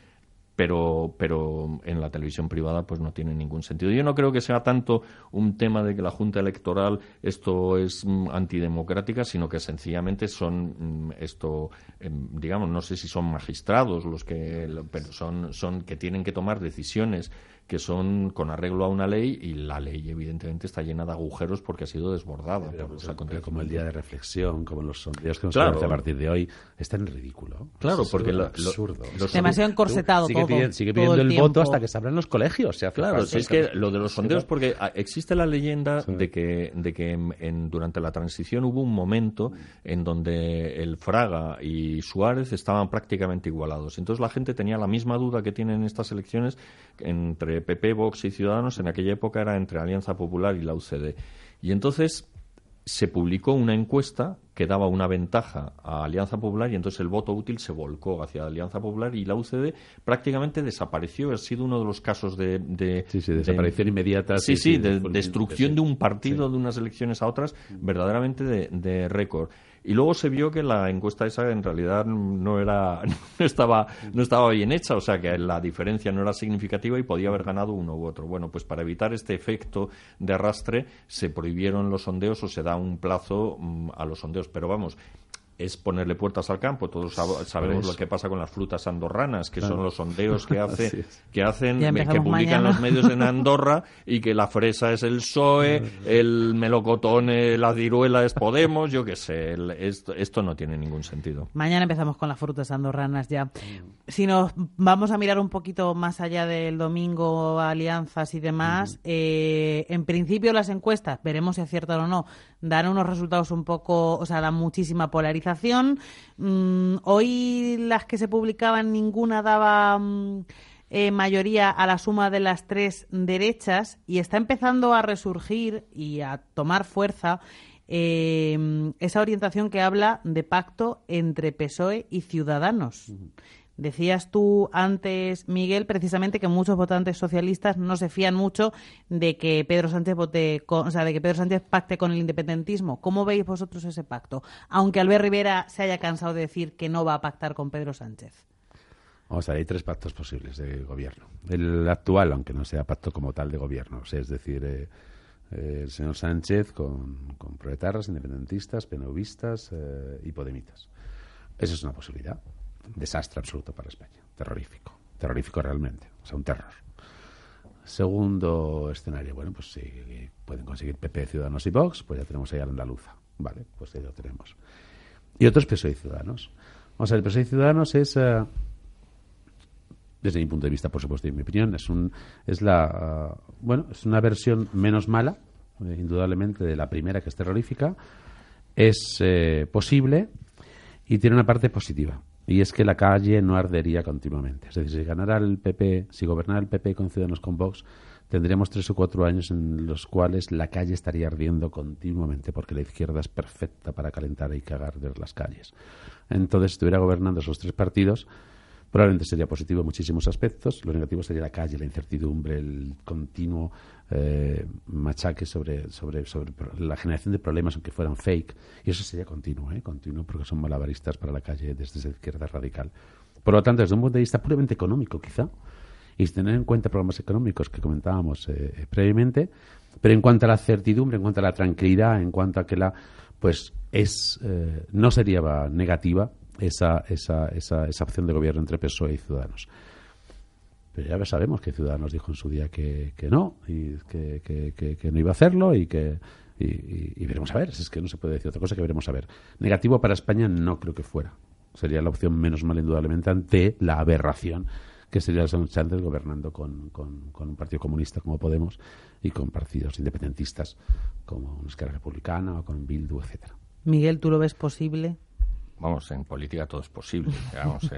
pero, pero en la televisión privada pues no tiene ningún sentido. Yo no creo que sea tanto un tema de que la Junta Electoral esto es mm, antidemocrática, sino que sencillamente son mm, esto, em, digamos, no sé si son magistrados los que, pero son, son que tienen que tomar decisiones que son con arreglo a una ley y la ley evidentemente está llena de agujeros porque ha sido desbordada. como el día de reflexión, como los sondeos que nos claro. a partir de hoy, está en ridículo. Claro, porque lo, absurdo. demasiado encorsetado sigue todo. Pidiendo, sigue pidiendo el, voto hasta que se abran los colegios. claro, es que lo de los sondeos, porque existe la leyenda de que, de que en, durante la transición hubo un momento en donde el Fraga y Suárez estaban prácticamente igualados. Entonces la gente tenía la misma duda que tienen en estas elecciones entre PP, Vox y Ciudadanos, en aquella época era entre Alianza Popular y la UCD. Y entonces se publicó una encuesta que daba una ventaja a Alianza Popular y entonces el voto útil se volcó hacia Alianza Popular y la UCD prácticamente desapareció. Ha sido uno de los casos de... de sí, sí, desaparición inmediata. Sí, sí, de destrucción de un partido de unas elecciones a otras verdaderamente de récord. Y luego se vio que la encuesta esa en realidad no era no estaba no estaba bien hecha, o sea que la diferencia no era significativa y podía haber ganado uno u otro. Bueno, pues para evitar este efecto de arrastre se prohibieron los sondeos o se da un plazo mm, a los sondeos, pero vamos, es ponerle puertas al campo. Todos sabemos lo que pasa con las frutas andorranas, que son los sondeos que hace que hacen que publican los medios en Andorra y que la fresa es el PSOE, el melocotón, la ciruela es Podemos, yo qué sé. esto, no tiene ningún sentido. Mañana empezamos con las frutas andorranas ya. Si nos vamos a mirar un poquito más allá del domingo, alianzas y demás, eh, en principio las encuestas, veremos si aciertan o no, dan unos resultados un poco, o sea, dan muchísima polarización. Mm, hoy las que se publicaban ninguna daba mm, eh, mayoría a la suma de las tres derechas y está empezando a resurgir y a tomar fuerza eh, esa orientación que habla de pacto entre PSOE y Ciudadanos. Decías tú antes, Miguel, precisamente que muchos votantes socialistas no se fían mucho de que Pedro Sánchez vote, o sea, de que Pedro Sánchez pacte con el independentismo. ¿Cómo veis vosotros ese pacto? Aunque Albert Rivera se haya cansado de decir que no va a pactar con Pedro Sánchez. Vamos a hay tres pactos posibles de gobierno. El actual, aunque no sea pacto como tal de gobierno, es decir, eh, eh, el señor Sánchez con, con proletarras, independentistas, penovistas eh, y podemitas. Esa es una posibilidad desastre absoluto para España. Terrorífico. Terrorífico realmente. O sea, un terror. Segundo escenario, bueno, pues si pueden conseguir PP, Ciudadanos y Vox, pues ya tenemos ahí a la andaluza. Vale, pues ya lo tenemos. Y otros PSOE y Ciudadanos. Vamos a ver, el PSOE y Ciudadanos es, eh, desde mi punto de vista, por supuesto, y mi opinión, es, un, es la, uh, bueno, es una versión menos mala, eh, indudablemente, de la primera, que es terrorífica. Es eh, posible y tiene una parte positiva y es que la calle no ardería continuamente. Es decir, si ganara el PP, si gobernara el PP con Ciudadanos con Vox, tendríamos tres o cuatro años en los cuales la calle estaría ardiendo continuamente, porque la izquierda es perfecta para calentar y cagar de las calles. Entonces, si estuviera gobernando esos tres partidos, probablemente sería positivo en muchísimos aspectos. Lo negativo sería la calle, la incertidumbre, el continuo eh, machaque sobre, sobre, sobre la generación de problemas, aunque fueran fake. Y eso sería continuo, ¿eh? continuo, porque son malabaristas para la calle desde la izquierda radical. Por lo tanto, desde un punto de vista puramente económico, quizá, y tener en cuenta problemas económicos que comentábamos eh, previamente, pero en cuanto a la certidumbre, en cuanto a la tranquilidad, en cuanto a que la pues es eh, no sería negativa esa, esa, esa, esa opción de gobierno entre PSOE y Ciudadanos. Pero ya sabemos que Ciudadanos dijo en su día que, que no, y que, que, no iba a hacerlo y que y, veremos a ver. Es que no se puede decir otra cosa que veremos a ver. Negativo para España no creo que fuera. Sería la opción menos mal, indudablemente, ante la aberración que sería Sánchez gobernando con, con, con, un partido comunista como Podemos y con partidos independentistas como Esquerra Republicana o con Bildu, etcétera. Miguel, ¿tú lo ves posible? Vamos, en política todo es posible. Vamos,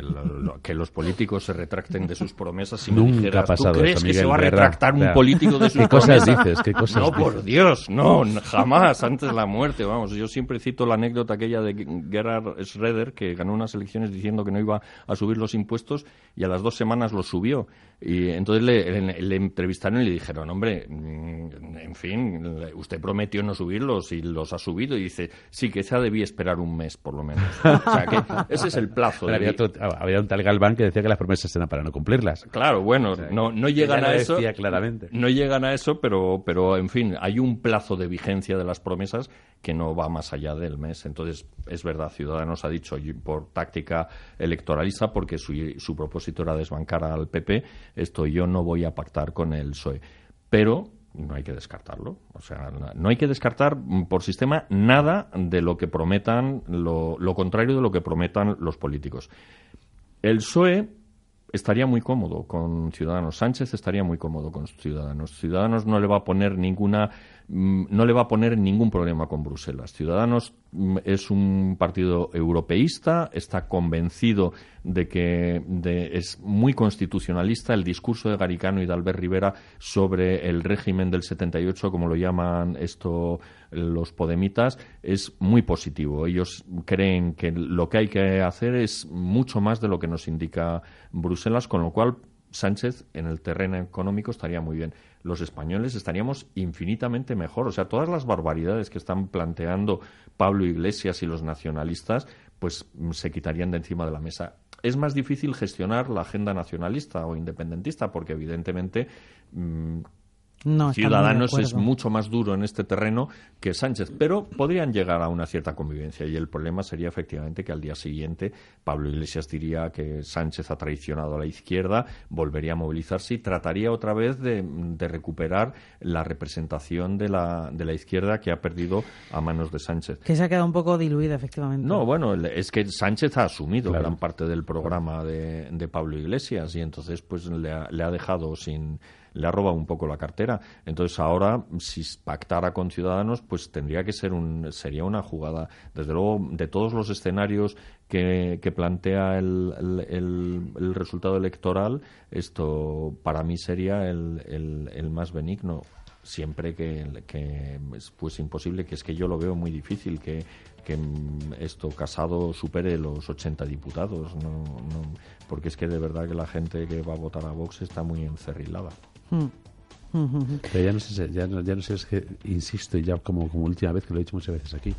que los políticos se retracten de sus promesas. Si Nunca me dijeras, ha pasado ¿tú crees eso, que se va a ¿verdad? retractar un político de sus ¿Qué cosas promesas? dices? ¿Qué cosas no, por dices? Dios, no, jamás, antes de la muerte. Vamos, yo siempre cito la anécdota aquella de Gerhard Schroeder, que ganó unas elecciones diciendo que no iba a subir los impuestos y a las dos semanas los subió. Y entonces le, le- le entrevistaron y le dijeron, hombre, mm, en fin, usted prometió no subirlos y los ha subido. Y dice, sí, que esa debía esperar un mes, por lo menos. O sea, que ese es el plazo. Pero había, debí- otro- había un tal Galván que decía que las promesas eran para no cumplirlas. Claro, bueno, no, no llegan a eso. claramente. No llegan a eso, pero, pero en fin, hay un plazo de vigencia de las promesas que no va más allá del mes. Entonces, es verdad, Ciudadanos ha dicho por táctica electoralista, porque su, su propósito era desbancar al PP, esto yo no voy a pactar con el PSOE. Pero no hay que descartarlo. O sea, no hay que descartar por sistema nada de lo que prometan, lo, lo contrario de lo que prometan los políticos. El PSOE estaría muy cómodo con Ciudadanos. Sánchez estaría muy cómodo con Ciudadanos. Ciudadanos no le va a poner ninguna no le va a poner ningún problema con Bruselas. Ciudadanos mm, es un partido europeísta, está convencido de que es muy constitucionalista. El discurso de Garicano y de Albert Rivera sobre el régimen del 78, como lo llaman esto los podemitas, es muy positivo. Ellos creen que lo que hay que hacer es mucho más de lo que nos indica Bruselas, con lo cual Sánchez en el terreno económico estaría muy bien. Los españoles estaríamos infinitamente mejor. O sea, todas las barbaridades que están planteando Pablo Iglesias y los nacionalistas, pues mm, se quitarían de encima de la mesa. Es más difícil gestionar la agenda nacionalista o independentista porque evidentemente mm, No, Ciudadanos es mucho más duro en este terreno que Sánchez, pero podrían llegar a una cierta convivencia y el problema sería efectivamente que al día siguiente Pablo Iglesias diría que Sánchez ha traicionado a la izquierda, volvería a movilizarse y trataría otra vez de, de recuperar la representación de la, de la izquierda que ha perdido a manos de Sánchez. Que se ha quedado un poco diluida, efectivamente. No, bueno, es que Sánchez ha asumido gran parte del programa de, de Pablo Iglesias y entonces pues le ha, le ha dejado sin le ha robado un poco la cartera. Entonces ahora si pactara con Ciudadanos pues tendría que ser un sería una jugada desde luego de todos los escenarios que, plantea el, el- resultado electoral esto para mí sería el, el- más benigno siempre que, que es pues imposible, que es que yo lo veo muy difícil que, que esto Casado supere los 80 diputados, no, no, porque es que de verdad que la gente que va a votar a Vox está muy encerrilada. Pero ya no sé, ya no, ya no sé, es que insisto, y ya como, última vez que lo he dicho muchas veces aquí,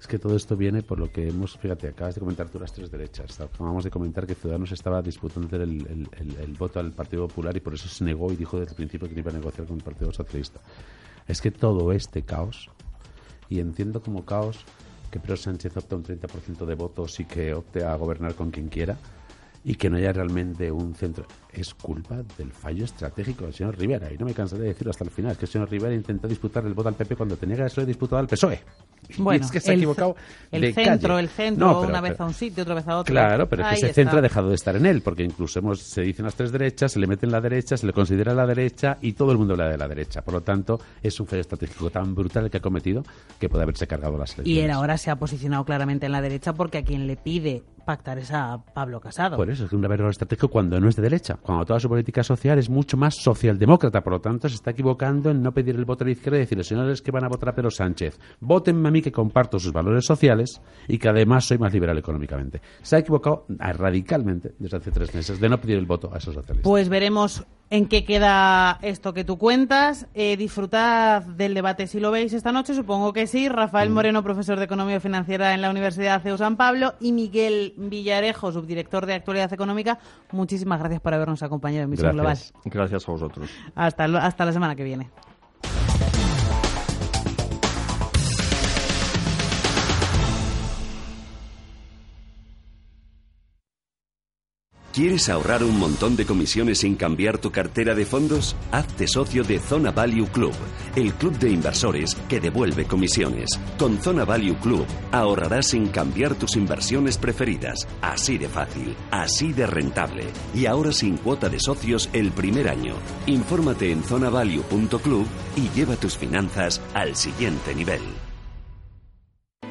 es que todo esto viene por lo que hemos, fíjate, acabas de comentar tú las tres derechas. Acabamos de comentar que Ciudadanos estaba disputando el, el- el- el voto al Partido Popular y por eso se negó y dijo desde el principio que no iba a negociar con el Partido Socialista. Es que todo este caos, y entiendo como caos que Pedro Sánchez opta un 30% de votos y que opte a gobernar con quien quiera, y que no haya realmente un centro. Es culpa del fallo estratégico del señor Rivera. Y no me cansaré de decirlo hasta el final. Es que el señor Rivera intentó disputar el voto al PP cuando tenía que haberse disputado al PSOE. Bueno, es que se ha equivocado El de centro, calle. el centro, No, pero- una vez a un sitio, otra vez a otro. Claro, pero es que Ahí ese está. centro ha dejado de estar en él, porque incluso hemos, se dicen las tres derechas, se le mete en la derecha, se le considera la derecha y todo el mundo habla de la derecha. Por lo tanto, es un fallo estratégico tan brutal el que ha cometido que puede haberse cargado las Y elecciones. él ahora se ha posicionado claramente en la derecha porque a quien le pide pactar es a Pablo Casado. Por eso es un error estratégico cuando no es de derecha, cuando toda su política social es mucho más socialdemócrata. Por lo tanto, se está equivocando en no pedir el voto a la izquierda y decirle, señores que van a votar a Pedro Sánchez, votenme a mí que comparto sus valores sociales y que además soy más liberal económicamente. Se ha equivocado radicalmente desde hace tres meses de no pedir el voto a esos socialistas. Pues veremos en qué queda esto que tú cuentas. Eh, disfrutad del debate si lo veis esta noche, supongo que sí. Rafael Moreno, profesor de Economía Financiera en la Universidad CEU San Pablo, y Miguel Villarejo, subdirector de Actualidad Económica. Muchísimas gracias por habernos acompañado en Misión Global. Gracias. A vosotros. Hasta, hasta la semana que viene. ¿Quieres ahorrar un montón de comisiones sin cambiar tu cartera de fondos? Hazte socio de Zona Value Club, el club de inversores que devuelve comisiones. Con Zona Value Club ahorrarás sin cambiar tus inversiones preferidas. Así de fácil, así de rentable. Y ahora sin cuota de socios el primer año. Infórmate en zonavalue.club y lleva tus finanzas al siguiente nivel.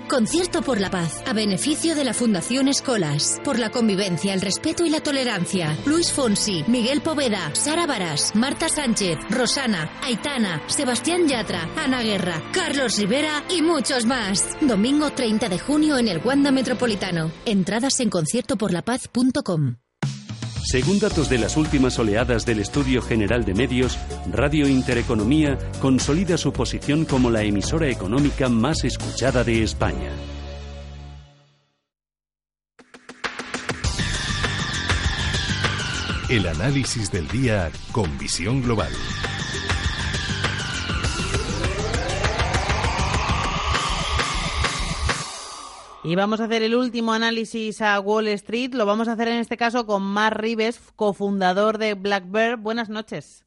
Concierto por la paz, a beneficio de la Fundación Escolas, por la convivencia, el respeto y la tolerancia. Luis Fonsi, Miguel Poveda, Sara Barás, Marta Sánchez, Rosana, Aitana, Sebastián Yatra, Ana Guerra, Carlos Rivera y muchos más. Domingo 30 de junio en el Wanda Metropolitano. Entradas en conciertoporlapaz.com. Según datos de las últimas oleadas del Estudio General de Medios, Radio Intereconomía consolida su posición como la emisora económica más escuchada de España. El análisis del día con visión global. Y vamos a hacer el último análisis a Wall Street. Lo vamos a hacer en este caso con Mark Rives, cofundador de Black Bear. Buenas noches.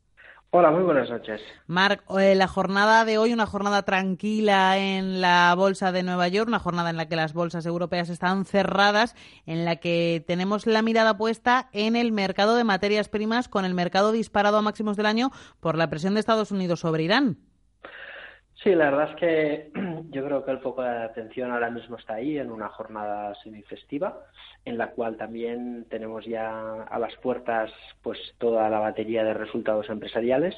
Hola, muy buenas noches. Mark, eh, la jornada de hoy, una jornada tranquila en la bolsa de Nueva York, una jornada en la que las bolsas europeas están cerradas, en la que tenemos la mirada puesta en el mercado de materias primas, con el mercado disparado a máximos del año por la presión de Estados Unidos sobre Irán. Sí, la verdad es que yo creo que el foco de atención ahora mismo está ahí, en una jornada semifestiva, en la cual también tenemos ya a las puertas pues toda la batería de resultados empresariales.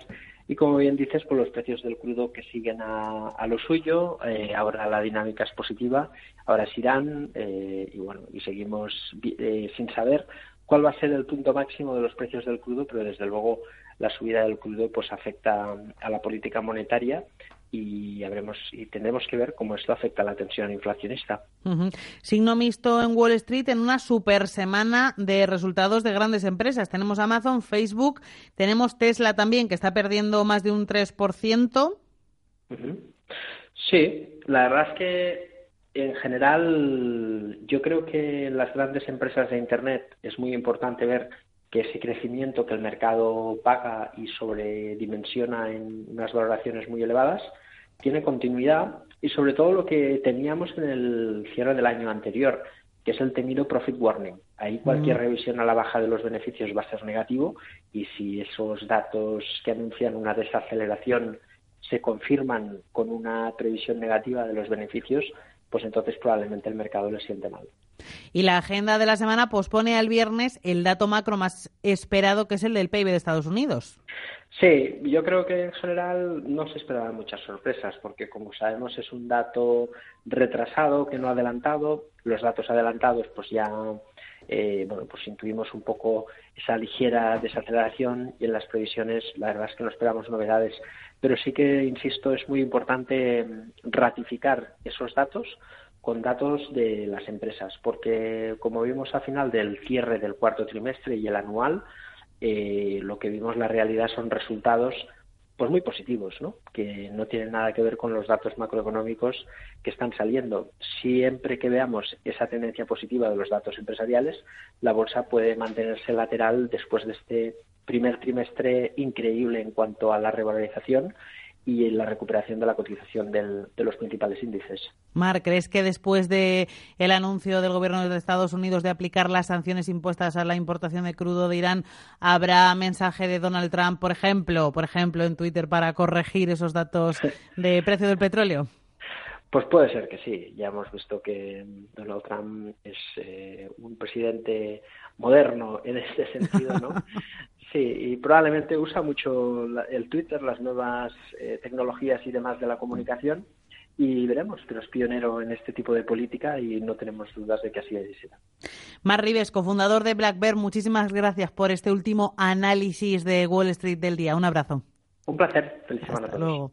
Y como bien dices, pues los precios del crudo que siguen a, lo suyo, eh, ahora la dinámica es positiva, ahora es Irán eh, y bueno, y seguimos eh, sin saber cuál va a ser el punto máximo de los precios del crudo, pero desde luego la subida del crudo pues afecta a la política monetaria y habremos y tendremos que ver cómo esto afecta a la tensión inflacionista. Signo mixto en Wall Street en una super semana de resultados de grandes empresas. Tenemos Amazon, Facebook, tenemos Tesla también, que está perdiendo más de un 3%. Ujú. Sí, la verdad es que en general yo creo que en las grandes empresas de Internet es muy importante ver que ese crecimiento que el mercado paga y sobredimensiona en unas valoraciones muy elevadas tiene continuidad y sobre todo lo que teníamos en el cierre del año anterior, que es el temido profit warning. Ahí cualquier Mm. revisión a la baja de los beneficios va a ser negativo y si esos datos que anuncian una desaceleración se confirman con una previsión negativa de los beneficios, pues entonces probablemente el mercado le siente mal. Y la agenda de la semana pospone al viernes el dato macro más esperado, que es el del PIB de Estados Unidos. Sí, yo creo que en general no se esperaban muchas sorpresas, porque como sabemos es un dato retrasado, que no ha adelantado. Los datos adelantados, pues ya, eh, bueno, pues intuimos un poco esa ligera desaceleración y en las previsiones la verdad es que no esperamos novedades. Pero sí que, insisto, es muy importante mm, ratificar esos datos con datos de las empresas, porque como vimos a final del cierre del cuarto trimestre y el anual, eh, lo que vimos la realidad son resultados pues muy positivos, ¿no? que no tienen nada que ver con los datos macroeconómicos que están saliendo. Siempre que veamos esa tendencia positiva de los datos empresariales, la bolsa puede mantenerse lateral después de este primer trimestre increíble en cuanto a la revalorización y la recuperación de la cotización de los principales índices. Mar, ¿crees que después de el anuncio del gobierno de Estados Unidos de aplicar las sanciones impuestas a la importación de crudo de Irán, habrá mensaje de Donald Trump, por ejemplo, por ejemplo, en Twitter para corregir esos datos de precio del petróleo? Pues puede ser que sí. Ya hemos visto que Donald Trump es eh, un presidente moderno en este sentido, ¿no? Sí, y probablemente usa mucho el Twitter, las nuevas eh, tecnologías y demás de la comunicación y veremos, pero es pionero en este tipo de política y no tenemos dudas de que así será. Mar Rives, cofundador de Black Bear, muchísimas gracias por este último análisis de Wall Street del día. Un abrazo. Un placer. Feliz semana a todos.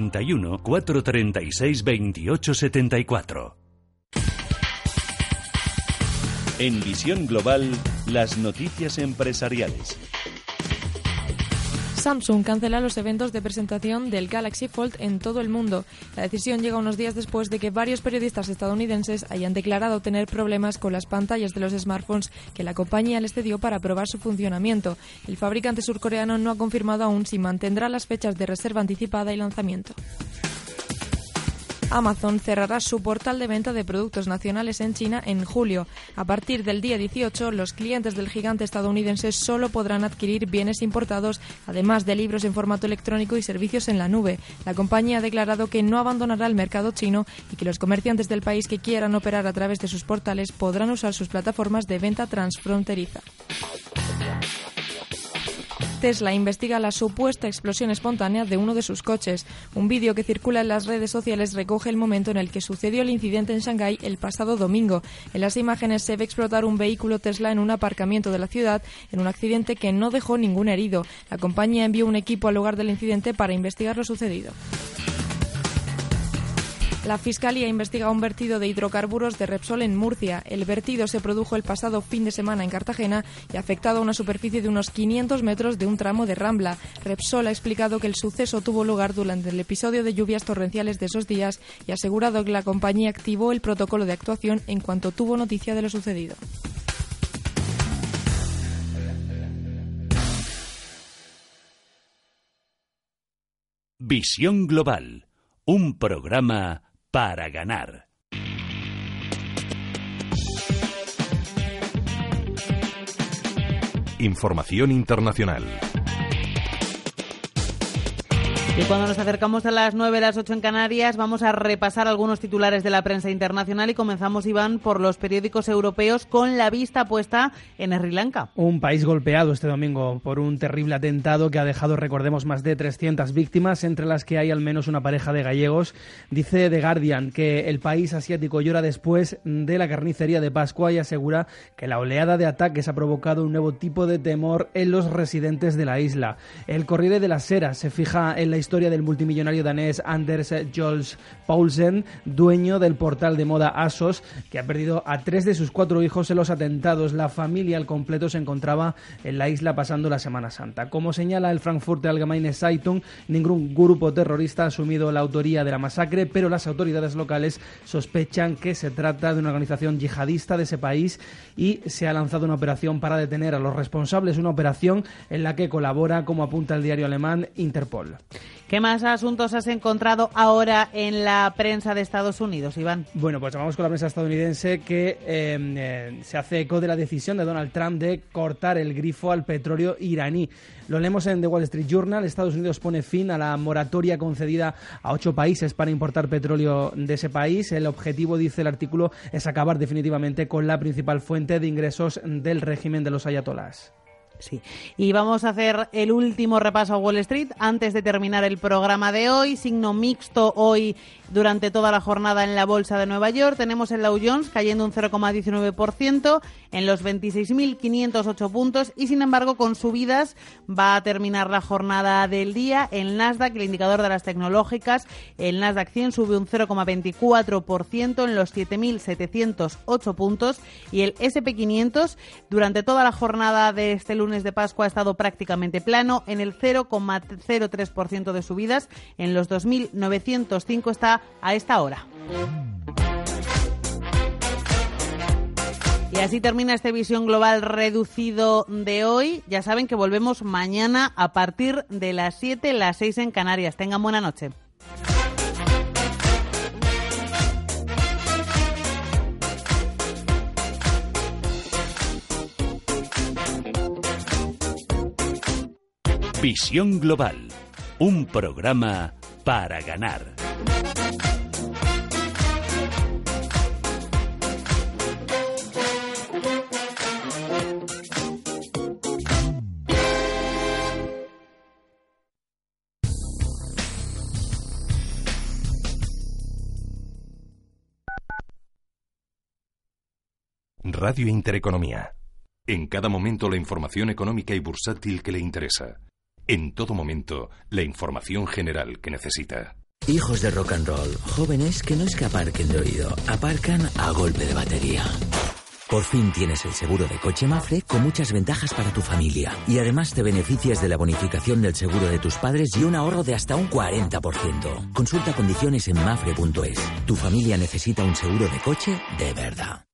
91 436 28 74. En Visión Global, las noticias empresariales. Samsung cancela los eventos de presentación del Galaxy Fold en todo el mundo. La decisión llega unos días después de que varios periodistas estadounidenses hayan declarado tener problemas con las pantallas de los smartphones que la compañía les cedió para probar su funcionamiento. El fabricante surcoreano no ha confirmado aún si mantendrá las fechas de reserva anticipada y lanzamiento. Amazon cerrará su portal de venta de productos nacionales en China en julio. A partir del día 18, los clientes del gigante estadounidense solo podrán adquirir bienes importados, además de libros en formato electrónico y servicios en la nube. La compañía ha declarado que no abandonará el mercado chino y que los comerciantes del país que quieran operar a través de sus portales podrán usar sus plataformas de venta transfronteriza. Tesla investiga la supuesta explosión espontánea de uno de sus coches. Un vídeo que circula en las redes sociales recoge el momento en el que sucedió el incidente en Shanghái el pasado domingo. En las imágenes se ve explotar un vehículo Tesla en un aparcamiento de la ciudad en un accidente que no dejó ningún herido. La compañía envió un equipo al lugar del incidente para investigar lo sucedido. La Fiscalía investiga un vertido de hidrocarburos de Repsol en Murcia. El vertido se produjo el pasado fin de semana en Cartagena y ha afectado a una superficie de unos 500 metros de un tramo de Rambla. Repsol ha explicado que el suceso tuvo lugar durante el episodio de lluvias torrenciales de esos días y ha asegurado que la compañía activó el protocolo de actuación en cuanto tuvo noticia de lo sucedido. Visión Global, un programa para ganar. Información internacional. Y cuando nos acercamos a las 9, las 8 en Canarias, vamos a repasar algunos titulares de la prensa internacional y comenzamos, Iván, por los periódicos europeos con la vista puesta en Sri Lanka. Un país golpeado este domingo por un terrible atentado que ha dejado, recordemos, más de 300 víctimas, entre las que hay al menos una pareja de gallegos. Dice The Guardian que el país asiático llora después de la carnicería de Pascua y asegura que la oleada de ataques ha provocado un nuevo tipo de temor en los residentes de la isla. El Corriere de la Sera se fija en la historia historia del multimillonario danés Anders Jules Paulsen, dueño del portal de moda ASOS, que ha perdido a tres de sus cuatro hijos en los atentados. La familia al completo se encontraba en la isla pasando la Semana Santa. Como señala el Frankfurter Allgemeine Zeitung, ningún grupo terrorista ha asumido la autoría de la masacre, pero las autoridades locales sospechan que se trata de una organización yihadista de ese país y se ha lanzado una operación para detener a los responsables, una operación en la que colabora, como apunta el diario alemán, Interpol. ¿Qué más asuntos has encontrado ahora en la prensa de Estados Unidos, Iván? Bueno, pues vamos con la prensa estadounidense que em, eh, se hace eco de la decisión de Donald Trump de cortar el grifo al petróleo iraní. Lo leemos en The Wall Street Journal. Estados Unidos pone fin a la moratoria concedida a ocho países para importar petróleo de ese país. El objetivo, dice el artículo, es acabar definitivamente con la principal fuente de ingresos del régimen de los ayatolás. Sí. Y vamos a hacer el último repaso a Wall Street antes de terminar el programa de hoy. Signo mixto hoy durante toda la jornada en la bolsa de Nueva York. Tenemos el Dow Jones cayendo un 0,19% en los 26.508 puntos y sin embargo con subidas va a terminar la jornada del día. El Nasdaq, el indicador de las tecnológicas, el Nasdaq 100 sube un 0,24% en los 7.708 puntos y el SP500 durante toda la jornada de este lunes de Pascua ha estado prácticamente plano en el 0,03% de subidas en los 2.905 está a esta hora. Y así termina este visión global reducido de hoy. Ya saben que volvemos mañana a partir de las 7, las 6 en Canarias. Tengan buena noche. Visión Global, un programa para ganar. Radio Intereconomía. En cada momento la información económica y bursátil que le interesa. En todo momento la información general que necesita. Hijos de rock and roll, jóvenes que no es de oído, aparcan a golpe de batería. Por fin tienes el seguro de coche Mafre con muchas ventajas para tu familia. Y además te beneficias de la bonificación del seguro de tus padres y un ahorro de hasta un 40%. Consulta condiciones en mafre.es. Tu familia necesita un seguro de coche de verdad.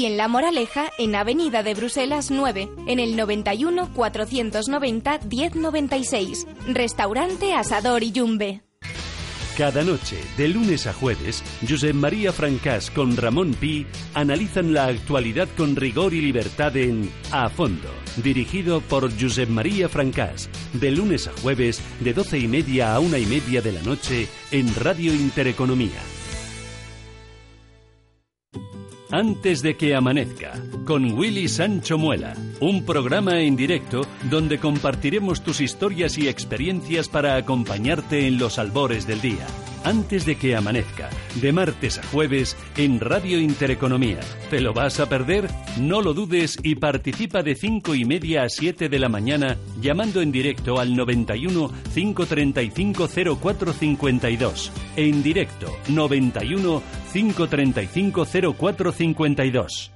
y en La Moraleja, en Avenida de Bruselas 9, en el 91 490 1096. Restaurante Asador y Yumbe. Cada noche, de lunes a jueves, Josep María Francás con Ramón Pi analizan la actualidad con rigor y libertad en A Fondo, dirigido por Josep María Francás, de lunes a jueves, de doce y media a una y media de la noche, en Radio Intereconomía. Antes de que amanezca, con Willy Sancho Muela, un programa en directo donde compartiremos tus historias y experiencias para acompañarte en los albores del día. Antes de que amanezca, de martes a jueves en Radio Intereconomía. ¿Te lo vas a perder? No lo dudes y participa de 5 y media a 7 de la mañana llamando en directo al 91 535 0452. En directo 91 535 0452.